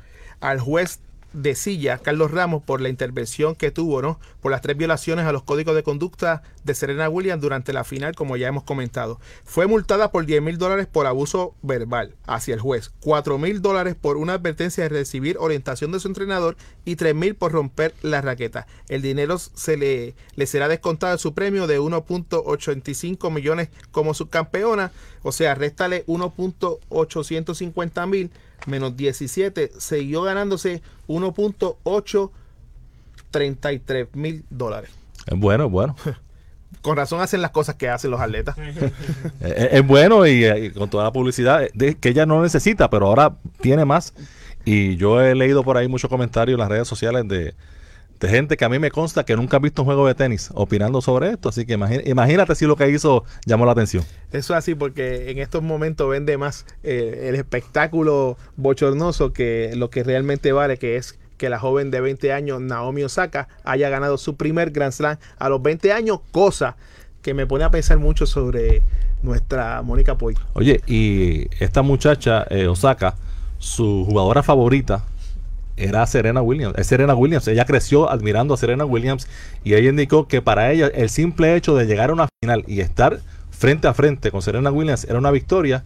al juez de silla, Carlos Ramos, por la intervención que tuvo, ¿no? Por las tres violaciones a los códigos de conducta de Serena Williams durante la final, como ya hemos comentado. Fue multada por 10 mil dólares por abuso verbal hacia el juez, 4 mil dólares por una advertencia de recibir orientación de su entrenador y 3 mil por romper la raqueta. El dinero se le, le será descontado de su premio de 1.85 millones como subcampeona, o sea, réstale 1.850 mil menos 17, siguió ganándose 1.833 mil dólares. Es bueno, es bueno. *laughs* Con razón hacen las cosas que hacen los atletas. *laughs* es, es bueno y, eh, y con toda la publicidad eh, de- que ella no necesita, pero ahora tiene más. Y yo he leído por ahí muchos comentarios en las redes sociales de, de gente que a mí me consta que nunca ha visto un juego de tenis opinando sobre esto. Así que imagínate si lo que hizo llamó la atención. Eso es así porque en estos momentos vende más eh, el espectáculo bochornoso que lo que realmente vale, que es que la joven de 20 años, Naomi Osaka, haya ganado su primer Grand Slam a los 20 años, cosa que me pone a pensar mucho sobre nuestra Mónica Poy. Oye, y esta muchacha, eh, Osaka, su jugadora favorita era Serena Williams. Es Serena Williams. Ella creció admirando a Serena Williams y ella indicó que para ella el simple hecho de llegar a una final y estar frente a frente con Serena Williams era una victoria,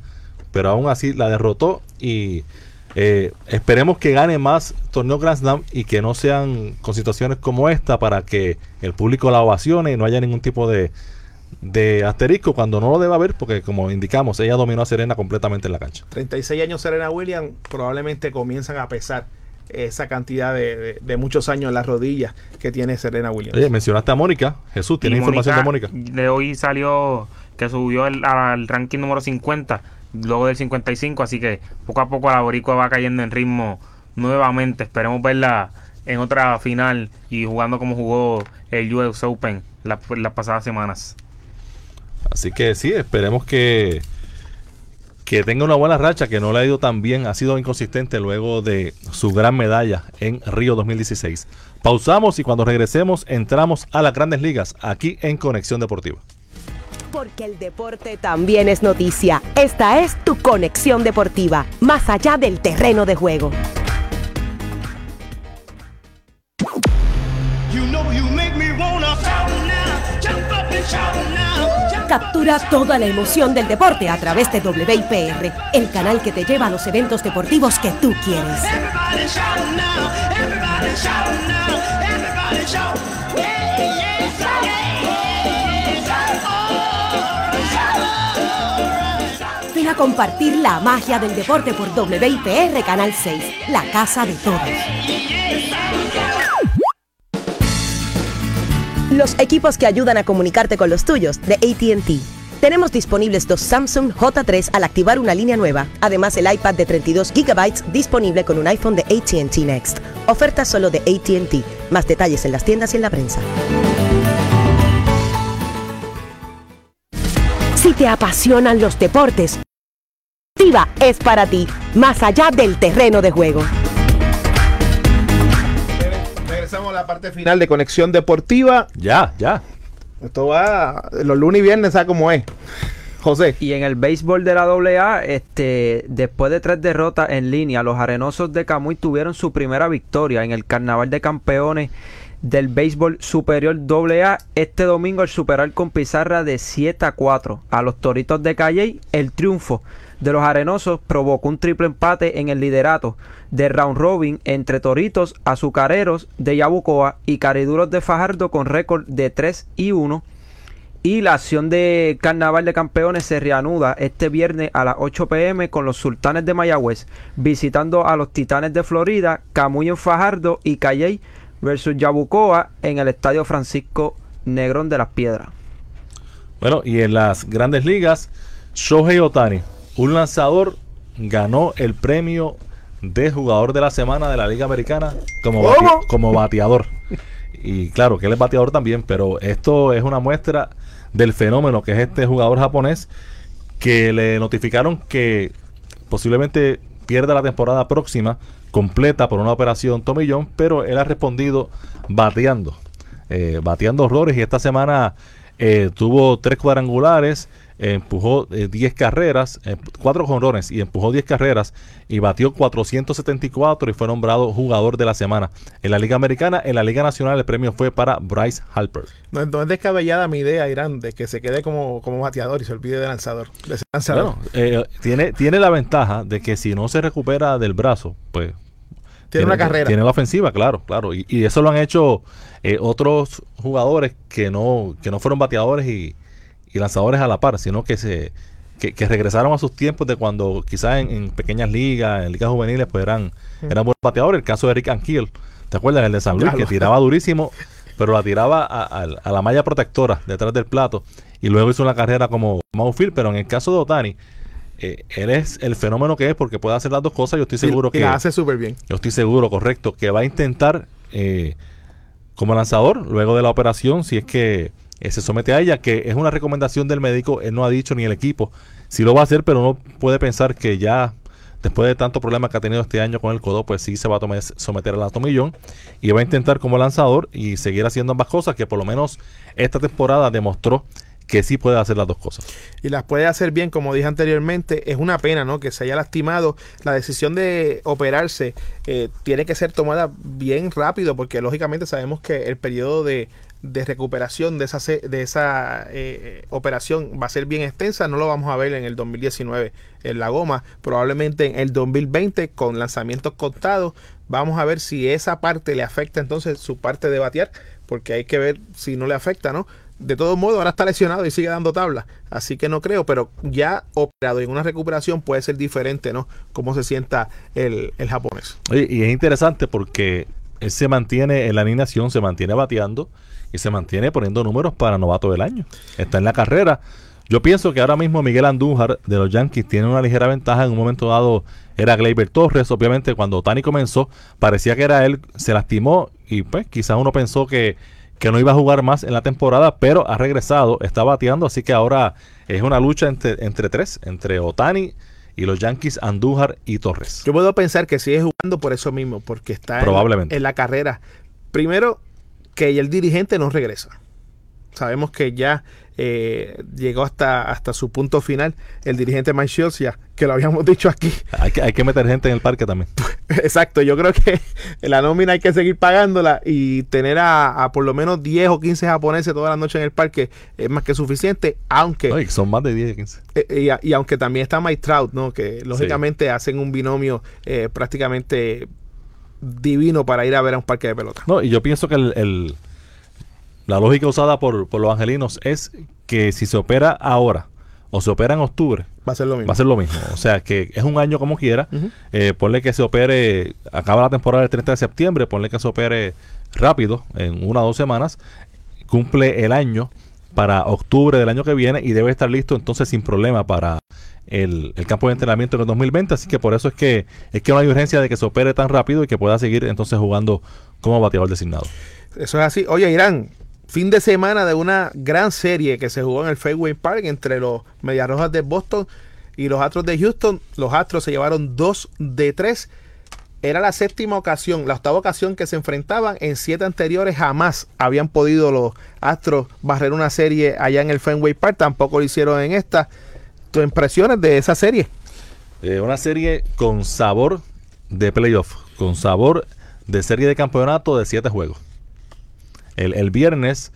pero aún así la derrotó y eh, esperemos que gane más torneos Grand Slam y que no sean con situaciones como esta para que el público la ovacione y no haya ningún tipo de, de asterisco cuando no lo debe haber, porque como indicamos, ella dominó a Serena completamente en la cancha. 36 años Serena Williams probablemente comienzan a pesar esa cantidad de, de- de muchos años en las rodillas que tiene Serena Williams. Oye, mencionaste a Mónica. Jesús, ¿tienes Y información de Mónica? De hoy salió que subió el- al ranking número 50, luego del 55, así que poco a poco la boricua va cayendo en ritmo nuevamente. Esperemos verla en otra final y jugando como jugó el US Open la- las pasadas semanas. Así que sí, esperemos que, que tenga una buena racha, que no le ha ido tan bien, ha sido inconsistente luego de su gran medalla en Río 2016. Pausamos y cuando regresemos entramos a las grandes ligas aquí en Conexión Deportiva. Porque el deporte también es noticia. Esta es tu conexión deportiva, más allá del terreno de juego. You know you make me wanna Captura toda la emoción del deporte a través de WIPR, el canal que te lleva a los eventos deportivos que tú quieres. Oh, Ven a compartir la magia del deporte por WIPR Canal 6, la casa de todos. Los equipos que ayudan a comunicarte con los tuyos de ATT. Tenemos disponibles dos Samsung J3 al activar una línea nueva. Además, el iPad de 32 GB disponible con un iPhone de ATT Next. Oferta solo de ATT. Más detalles en las tiendas y en la prensa. Si te apasionan los deportes, Tiva es para ti, más allá del terreno de juego. A la parte final de Conexión Deportiva. Ya, ya. Esto va los lunes y viernes, ¿sabes cómo es? José. Y en el béisbol de la AA, este, después de tres derrotas en línea, los arenosos de Camuy tuvieron su primera victoria en el Carnaval de Campeones del béisbol superior AA este domingo al superar con pizarra de 7 a 4 a los Toritos de Calley. El triunfo de los arenosos provocó un triple empate en el liderato de round robin entre Toritos, Azucareros de Yabucoa y Cariduros de Fajardo con récord de 3 y 1. Y la acción de Carnaval de Campeones se reanuda este viernes a las 8 pm con los Sultanes de Mayagüez visitando a los Titanes de Florida, Camuy Fajardo y Calley versus Yabucoa en el Estadio Francisco Negrón de las Piedras. Bueno, y en las grandes ligas, Shohei Otani, un lanzador, ganó el premio de jugador de la semana de la Liga Americana como, como bateador. Y claro que él es bateador también, pero esto es una muestra del fenómeno que es este jugador japonés que le notificaron que posiblemente pierda la temporada próxima completa por una operación tomillón, pero él ha respondido bateando, eh, bateando horrores y esta semana eh, tuvo tres cuadrangulares, eh, empujó eh, 10 carreras, eh, cuatro jonrones y empujó 10 carreras y batió 474 y fue nombrado jugador de la semana. En la Liga Americana, en la Liga Nacional el premio fue para Bryce Harper. No, no es descabellada mi idea, Irán, de que se quede como, como bateador y se olvide de lanzador. De ser lanzador. Bueno, eh, tiene, tiene la ventaja de que si no se recupera del brazo, pues Tiene una carrera. Tiene la ofensiva, claro, claro. Y, y eso lo han hecho eh, otros jugadores que no, que no fueron bateadores y, y lanzadores a la par, sino que se que, que regresaron a sus tiempos de cuando quizás en, en pequeñas ligas, en ligas juveniles, pues eran, eran buenos bateadores. El caso de Eric Ankiel, ¿te acuerdas? El de San Luis, que tiraba durísimo, pero la tiraba a, a- a la malla protectora detrás del plato. Y luego hizo una carrera como outfield, pero en el caso de Otani, eh, él es el fenómeno que es porque puede hacer las dos cosas. Yo estoy seguro y, y que la hace súper bien. yo estoy seguro, correcto, que va a intentar eh, como lanzador luego de la operación, si es que eh, se somete a ella, que es una recomendación del médico, él no ha dicho ni el equipo si lo va a hacer, pero uno puede pensar que ya después de tanto problema que ha tenido este año con el codo, pues sí se va a someter al tomillón y va a intentar como lanzador y seguir haciendo ambas cosas, que por lo menos esta temporada demostró que sí puede hacer las dos cosas. y las puede hacer bien, como dije anteriormente, es una pena, ¿no? Que se haya lastimado. La decisión de operarse eh, tiene que ser tomada bien rápido, porque lógicamente sabemos que el periodo de, de recuperación de esa, de esa eh, operación va a ser bien extensa. No lo vamos a ver en el 2019 en la goma, probablemente en el 2020 con lanzamientos contados. Vamos a ver si esa parte le afecta entonces su parte de batear, porque hay que ver si no le afecta, ¿no? De todos modos, ahora está lesionado y sigue dando tabla. Así que no creo, pero ya operado en una recuperación puede ser diferente, ¿no? Cómo se sienta el, el japonés. Y es interesante porque él se mantiene en la alineación, se mantiene bateando y se mantiene poniendo números para novato del año. Está en la carrera. Yo pienso que ahora mismo Miguel Andújar de los Yankees tiene una ligera ventaja. En un momento dado era Gleyber Torres. Obviamente, cuando Tani comenzó, parecía que era él. Se lastimó y pues quizás uno pensó que, que no iba a jugar más en la temporada, pero ha regresado, está bateando. Así que ahora es una lucha entre, entre tres: entre Otani y los Yankees, Andújar y Torres. Yo puedo pensar que sigue jugando por eso mismo, porque está en- Probablemente. En, la carrera. Primero, que el dirigente no regresa. Sabemos que ya eh, llegó hasta, hasta su punto final el dirigente Mike Shields, ya que lo habíamos *laughs* dicho aquí. Hay que, hay que meter gente en el parque también. *laughs* Exacto, yo creo que la nómina hay que seguir pagándola y tener a, a por lo menos 10 o 15 japoneses toda la noche en el parque es más que suficiente, aunque Oye, son más de 10, 15. eh, y, a- y aunque también está Mike Trout, ¿no? Que lógicamente hacen un binomio eh, prácticamente divino para ir a ver a un parque de pelota. No, y yo pienso que el, el- la lógica usada por, por los angelinos es que si se opera ahora o se opera en octubre, Va a ser lo mismo. va a ser lo mismo. O sea, que es un año como quiera. Eh, ponle que se opere, acaba la temporada el 30 de septiembre, ponle que se opere rápido, en una o dos semanas, cumple el año para octubre del año que viene y debe estar listo entonces sin problema para el, campo de entrenamiento en el 2020. Así que por eso es que es que no hay urgencia de que se opere tan rápido y que pueda seguir entonces jugando como bateador designado. Eso es así. Oye, Irán, fin de semana de una gran serie que se jugó en el Fenway Park entre los Medias Rojas de Boston y los Astros de Houston. Los Astros se llevaron dos de tres. Era la séptima ocasión, la octava ocasión que se enfrentaban. En siete anteriores jamás habían podido los Astros barrer una serie allá en el Fenway Park. Tampoco lo hicieron en esta. ¿Tus impresiones de esa serie? Eh, una serie con sabor de playoff, con sabor de serie de campeonato de siete juegos. El, el viernes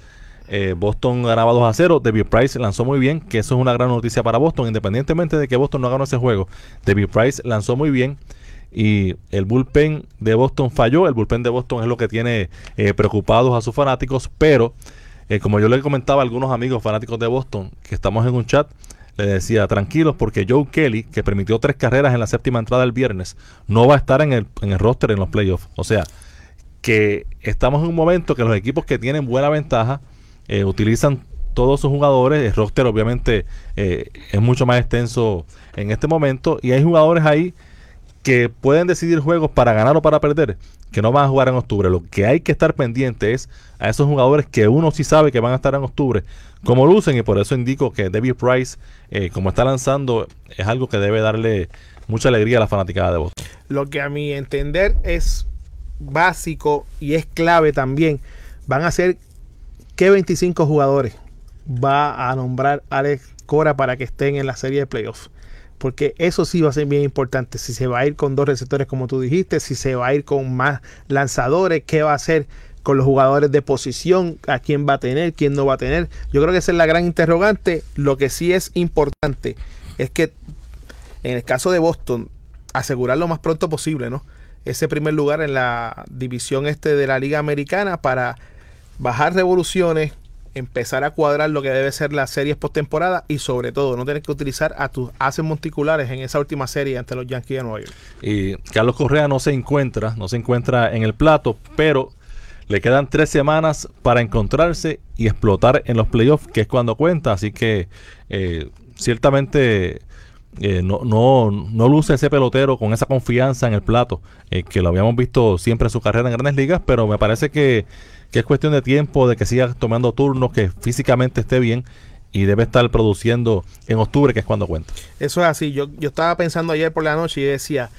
eh, Boston ganaba 2 a 0, David Price lanzó muy bien, que eso es una gran noticia para Boston, independientemente de que Boston no ganó ese juego. David Price lanzó muy bien y el bullpen de Boston falló. El bullpen de Boston es lo que tiene eh, preocupados a sus fanáticos, pero como yo le comentaba a algunos amigos fanáticos de Boston que estamos en un chat, le decía tranquilos porque Joe Kelly, que permitió tres carreras en la séptima entrada el viernes, no va a estar en el, en el roster en los playoffs. O sea, que estamos en un momento que los equipos que tienen buena ventaja eh, utilizan todos sus jugadores. El roster obviamente eh, es mucho más extenso en este momento y hay jugadores ahí que pueden decidir juegos para ganar o para perder, que no van a jugar en octubre. Lo que hay que estar pendiente es a esos jugadores que uno sí sabe que van a estar en octubre, como lucen, y por eso indico que David Price, eh, como está lanzando, es algo que debe darle mucha alegría a la fanaticada de Boston. Lo que a mi entender es básico y es clave también. Van a ser qué 25 jugadores va a nombrar Alex Cora para que estén en la serie de playoffs. Porque eso sí va a ser bien importante. Si se va a ir con dos receptores, como tú dijiste, si se va a ir con más lanzadores, qué va a hacer con los jugadores de posición, a quién va a tener, quién no va a tener. Yo creo que esa es la gran interrogante. Lo que sí es importante es que en el caso de Boston, asegurar lo más pronto posible, ¿no? Ese primer lugar en la división este de la Liga Americana para bajar revoluciones, empezar a cuadrar lo que debe ser las series postemporada y sobre todo no tener que utilizar a tus haces monticulares en esa última serie ante los Yankees de Nueva York. Y Carlos Correa no se encuentra, no se encuentra en el plato, pero le quedan tres semanas para encontrarse y explotar en los playoffs, que es cuando cuenta. Así que eh, ciertamente eh, no, no, no luce ese pelotero con esa confianza en el plato, eh, que lo habíamos visto siempre en su carrera en grandes ligas, pero me parece que, que es cuestión de tiempo, de que siga tomando turnos, que físicamente esté bien y debe estar produciendo en octubre, que es cuando cuenta. Eso es así. Yo, yo estaba pensando ayer por la noche y decía,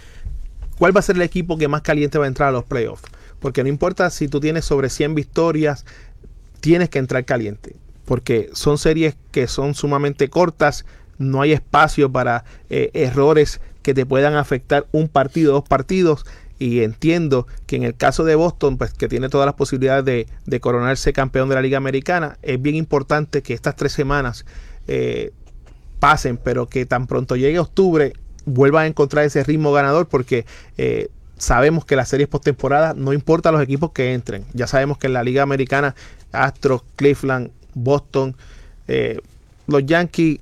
¿cuál va a ser el equipo que más caliente va a entrar a los playoffs? Porque no importa si tú tienes sobre 100 victorias, tienes que entrar caliente. Porque son series que son sumamente cortas, no hay espacio para eh, errores que te puedan afectar un partido, dos partidos. Y entiendo que en el caso de Boston, pues que tiene todas las posibilidades de, coronarse campeón de la Liga Americana, es bien importante que estas tres semanas eh, pasen, pero que tan pronto llegue octubre vuelvan a encontrar ese ritmo ganador porque eh, sabemos que las series postemporada no importa los equipos que entren. Ya sabemos que en la Liga Americana Astros, Cleveland, Boston. Eh, los Yankees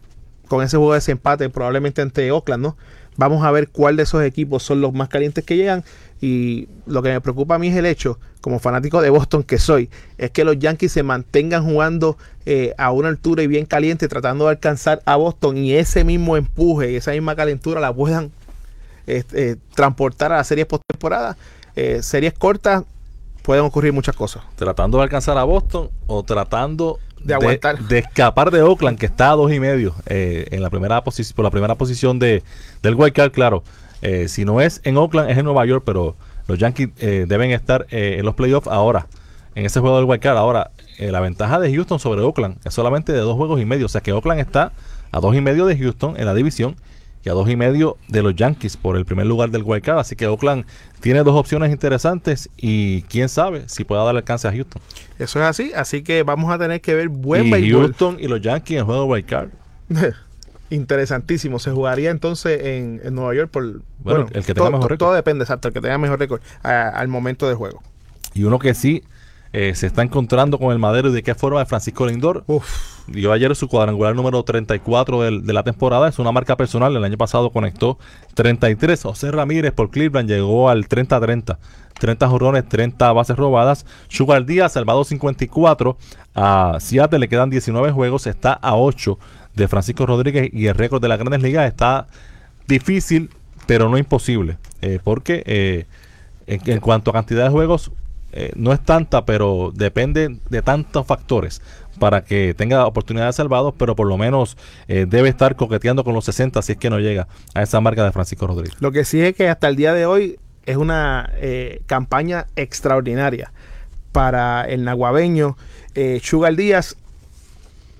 con ese juego de desempate probablemente ante Oakland, ¿no? Vamos a ver cuál de esos equipos son los más calientes que llegan. Y lo que me preocupa a mí es el hecho, como fanático de Boston que soy, es que los Yankees se mantengan jugando eh, a una altura y bien caliente, tratando de alcanzar a Boston y ese mismo empuje y esa misma calentura la puedan eh, transportar a las series postemporada. Eh, series cortas pueden ocurrir muchas cosas. Tratando de alcanzar a Boston o tratando De aguantar. de escapar de Oakland, que está a dos y medio eh, en la primera posición, por la primera posición de, del wild card, claro. Eh, si no es en Oakland, es en Nueva York, pero los Yankees eh, deben estar eh, en los playoffs ahora, en ese juego del wild card. Ahora, la ventaja de Houston sobre Oakland es solamente de dos juegos y medio, o sea que Oakland está a dos y medio de Houston en la división y a dos y medio de los Yankees por el primer lugar del wild card. Así que Oakland tiene dos opciones interesantes y quién sabe si pueda dar alcance a Houston. Eso es así, así que vamos a tener que ver buen y béisbol. Houston y los Yankees en juego de wild card. *laughs* Interesantísimo. Se jugaría entonces en, en Nueva York por. Bueno, el que tenga todo, mejor récord. todo depende, exacto. El que tenga mejor récord a- al momento del juego. Y uno que sí eh, se está encontrando con el madero y de qué forma es Francisco Lindor. Uf, Dio ayer su cuadrangular número 34 del- de la temporada. Es una marca personal. El año pasado conectó 33. José Ramírez por Cleveland llegó al 30-30. 30 jorrones, 30 bases robadas. Sugar Díaz, salvado 54. A Seattle le quedan 19 juegos. Está a 8 de Francisco Rodríguez. Y el récord de las grandes ligas está difícil, pero no imposible. Eh, porque eh, en, en cuanto a cantidad de juegos, eh, no es tanta, pero depende de tantos factores para que tenga oportunidades salvados, pero por lo menos eh, debe estar coqueteando con los 60 si es que no llega a esa marca de Francisco Rodríguez. Lo que sí es que hasta el día de hoy es una eh, campaña extraordinaria para el naguabeño. Eh, Sugar Díaz,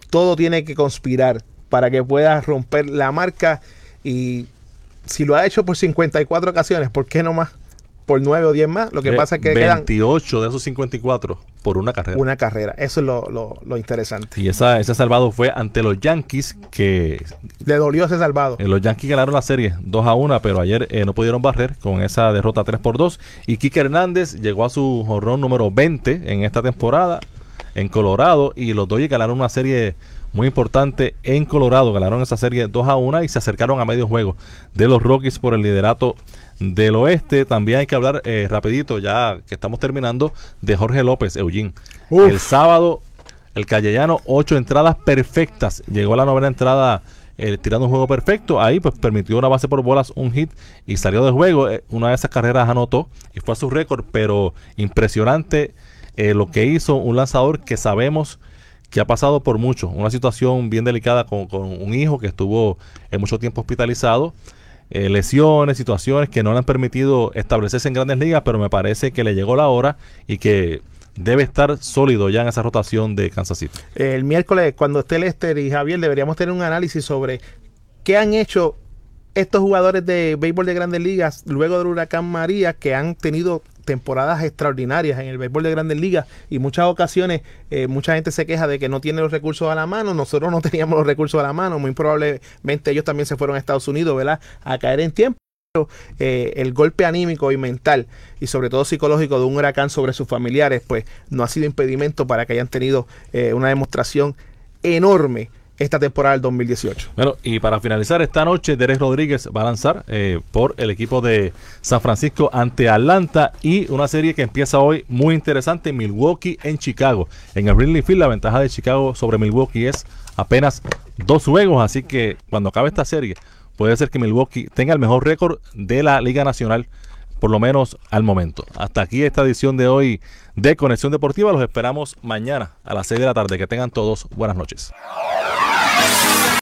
todo tiene que conspirar para que pueda romper la marca y si lo ha hecho por 54 ocasiones, ¿por qué no más? Por 9 o 10 más. Lo que Eh, pasa es que quedan 28 de esos 54 por una carrera. una carrera. Eso es lo, lo- lo interesante. Y esa, ese salvado fue ante los Yankees, que Le dolió ese salvado. eh, los Yankees ganaron la serie 2 a 1, pero ayer eh, no pudieron barrer con esa derrota 3 por 2. Y Kike Hernández llegó a su jorrón número 20 en esta temporada en Colorado. Y los Dodgers ganaron una serie muy importante en Colorado. Ganaron esa serie 2 a 1 y se acercaron a medio juego de los Rockies por el liderato del oeste. También hay que hablar eh, rapidito, ya que estamos terminando, de Jorge López, Eugene. Uf. El sábado, el Callellano, ocho entradas perfectas. Llegó a la novena entrada eh, tirando un juego perfecto. Ahí pues permitió una base por bolas, un hit y salió de juego. Eh, una de esas carreras anotó y fue a su récord, pero impresionante eh, lo que hizo un lanzador que sabemos que ha pasado por mucho, una situación bien delicada con, con un hijo que estuvo en mucho tiempo hospitalizado, eh, lesiones, situaciones que no le han permitido establecerse en grandes ligas, pero me parece que le llegó la hora y que debe estar sólido ya en esa rotación de Kansas City. El miércoles, cuando esté Lester y Javier, deberíamos tener un análisis sobre qué han hecho estos jugadores de béisbol de grandes ligas luego del huracán María, que han tenido temporadas extraordinarias en el béisbol de grandes ligas y muchas ocasiones eh, mucha gente se queja de que no tiene los recursos a la mano, nosotros no *laughs* teníamos los recursos a la mano, muy probablemente ellos también se fueron a Estados Unidos, ¿verdad? A caer en tiempo. Eh, el golpe anímico y mental y sobre todo psicológico de un huracán sobre sus familiares, pues no ha sido impedimento para que hayan tenido eh, una demostración enorme esta temporada del 2018. Bueno, y para finalizar esta noche, Derek Rodríguez va a lanzar eh, por el equipo de San Francisco ante Atlanta y una serie que empieza hoy muy interesante, Milwaukee en Chicago. En el Wrigley Field la ventaja de Chicago sobre Milwaukee es apenas dos juegos, así que cuando acabe esta serie puede ser que Milwaukee tenga el mejor récord de la Liga Nacional, por lo menos al momento. Hasta aquí esta edición de hoy de Conexión Deportiva, los esperamos mañana a las 6 de la tarde. Que tengan todos buenas noches.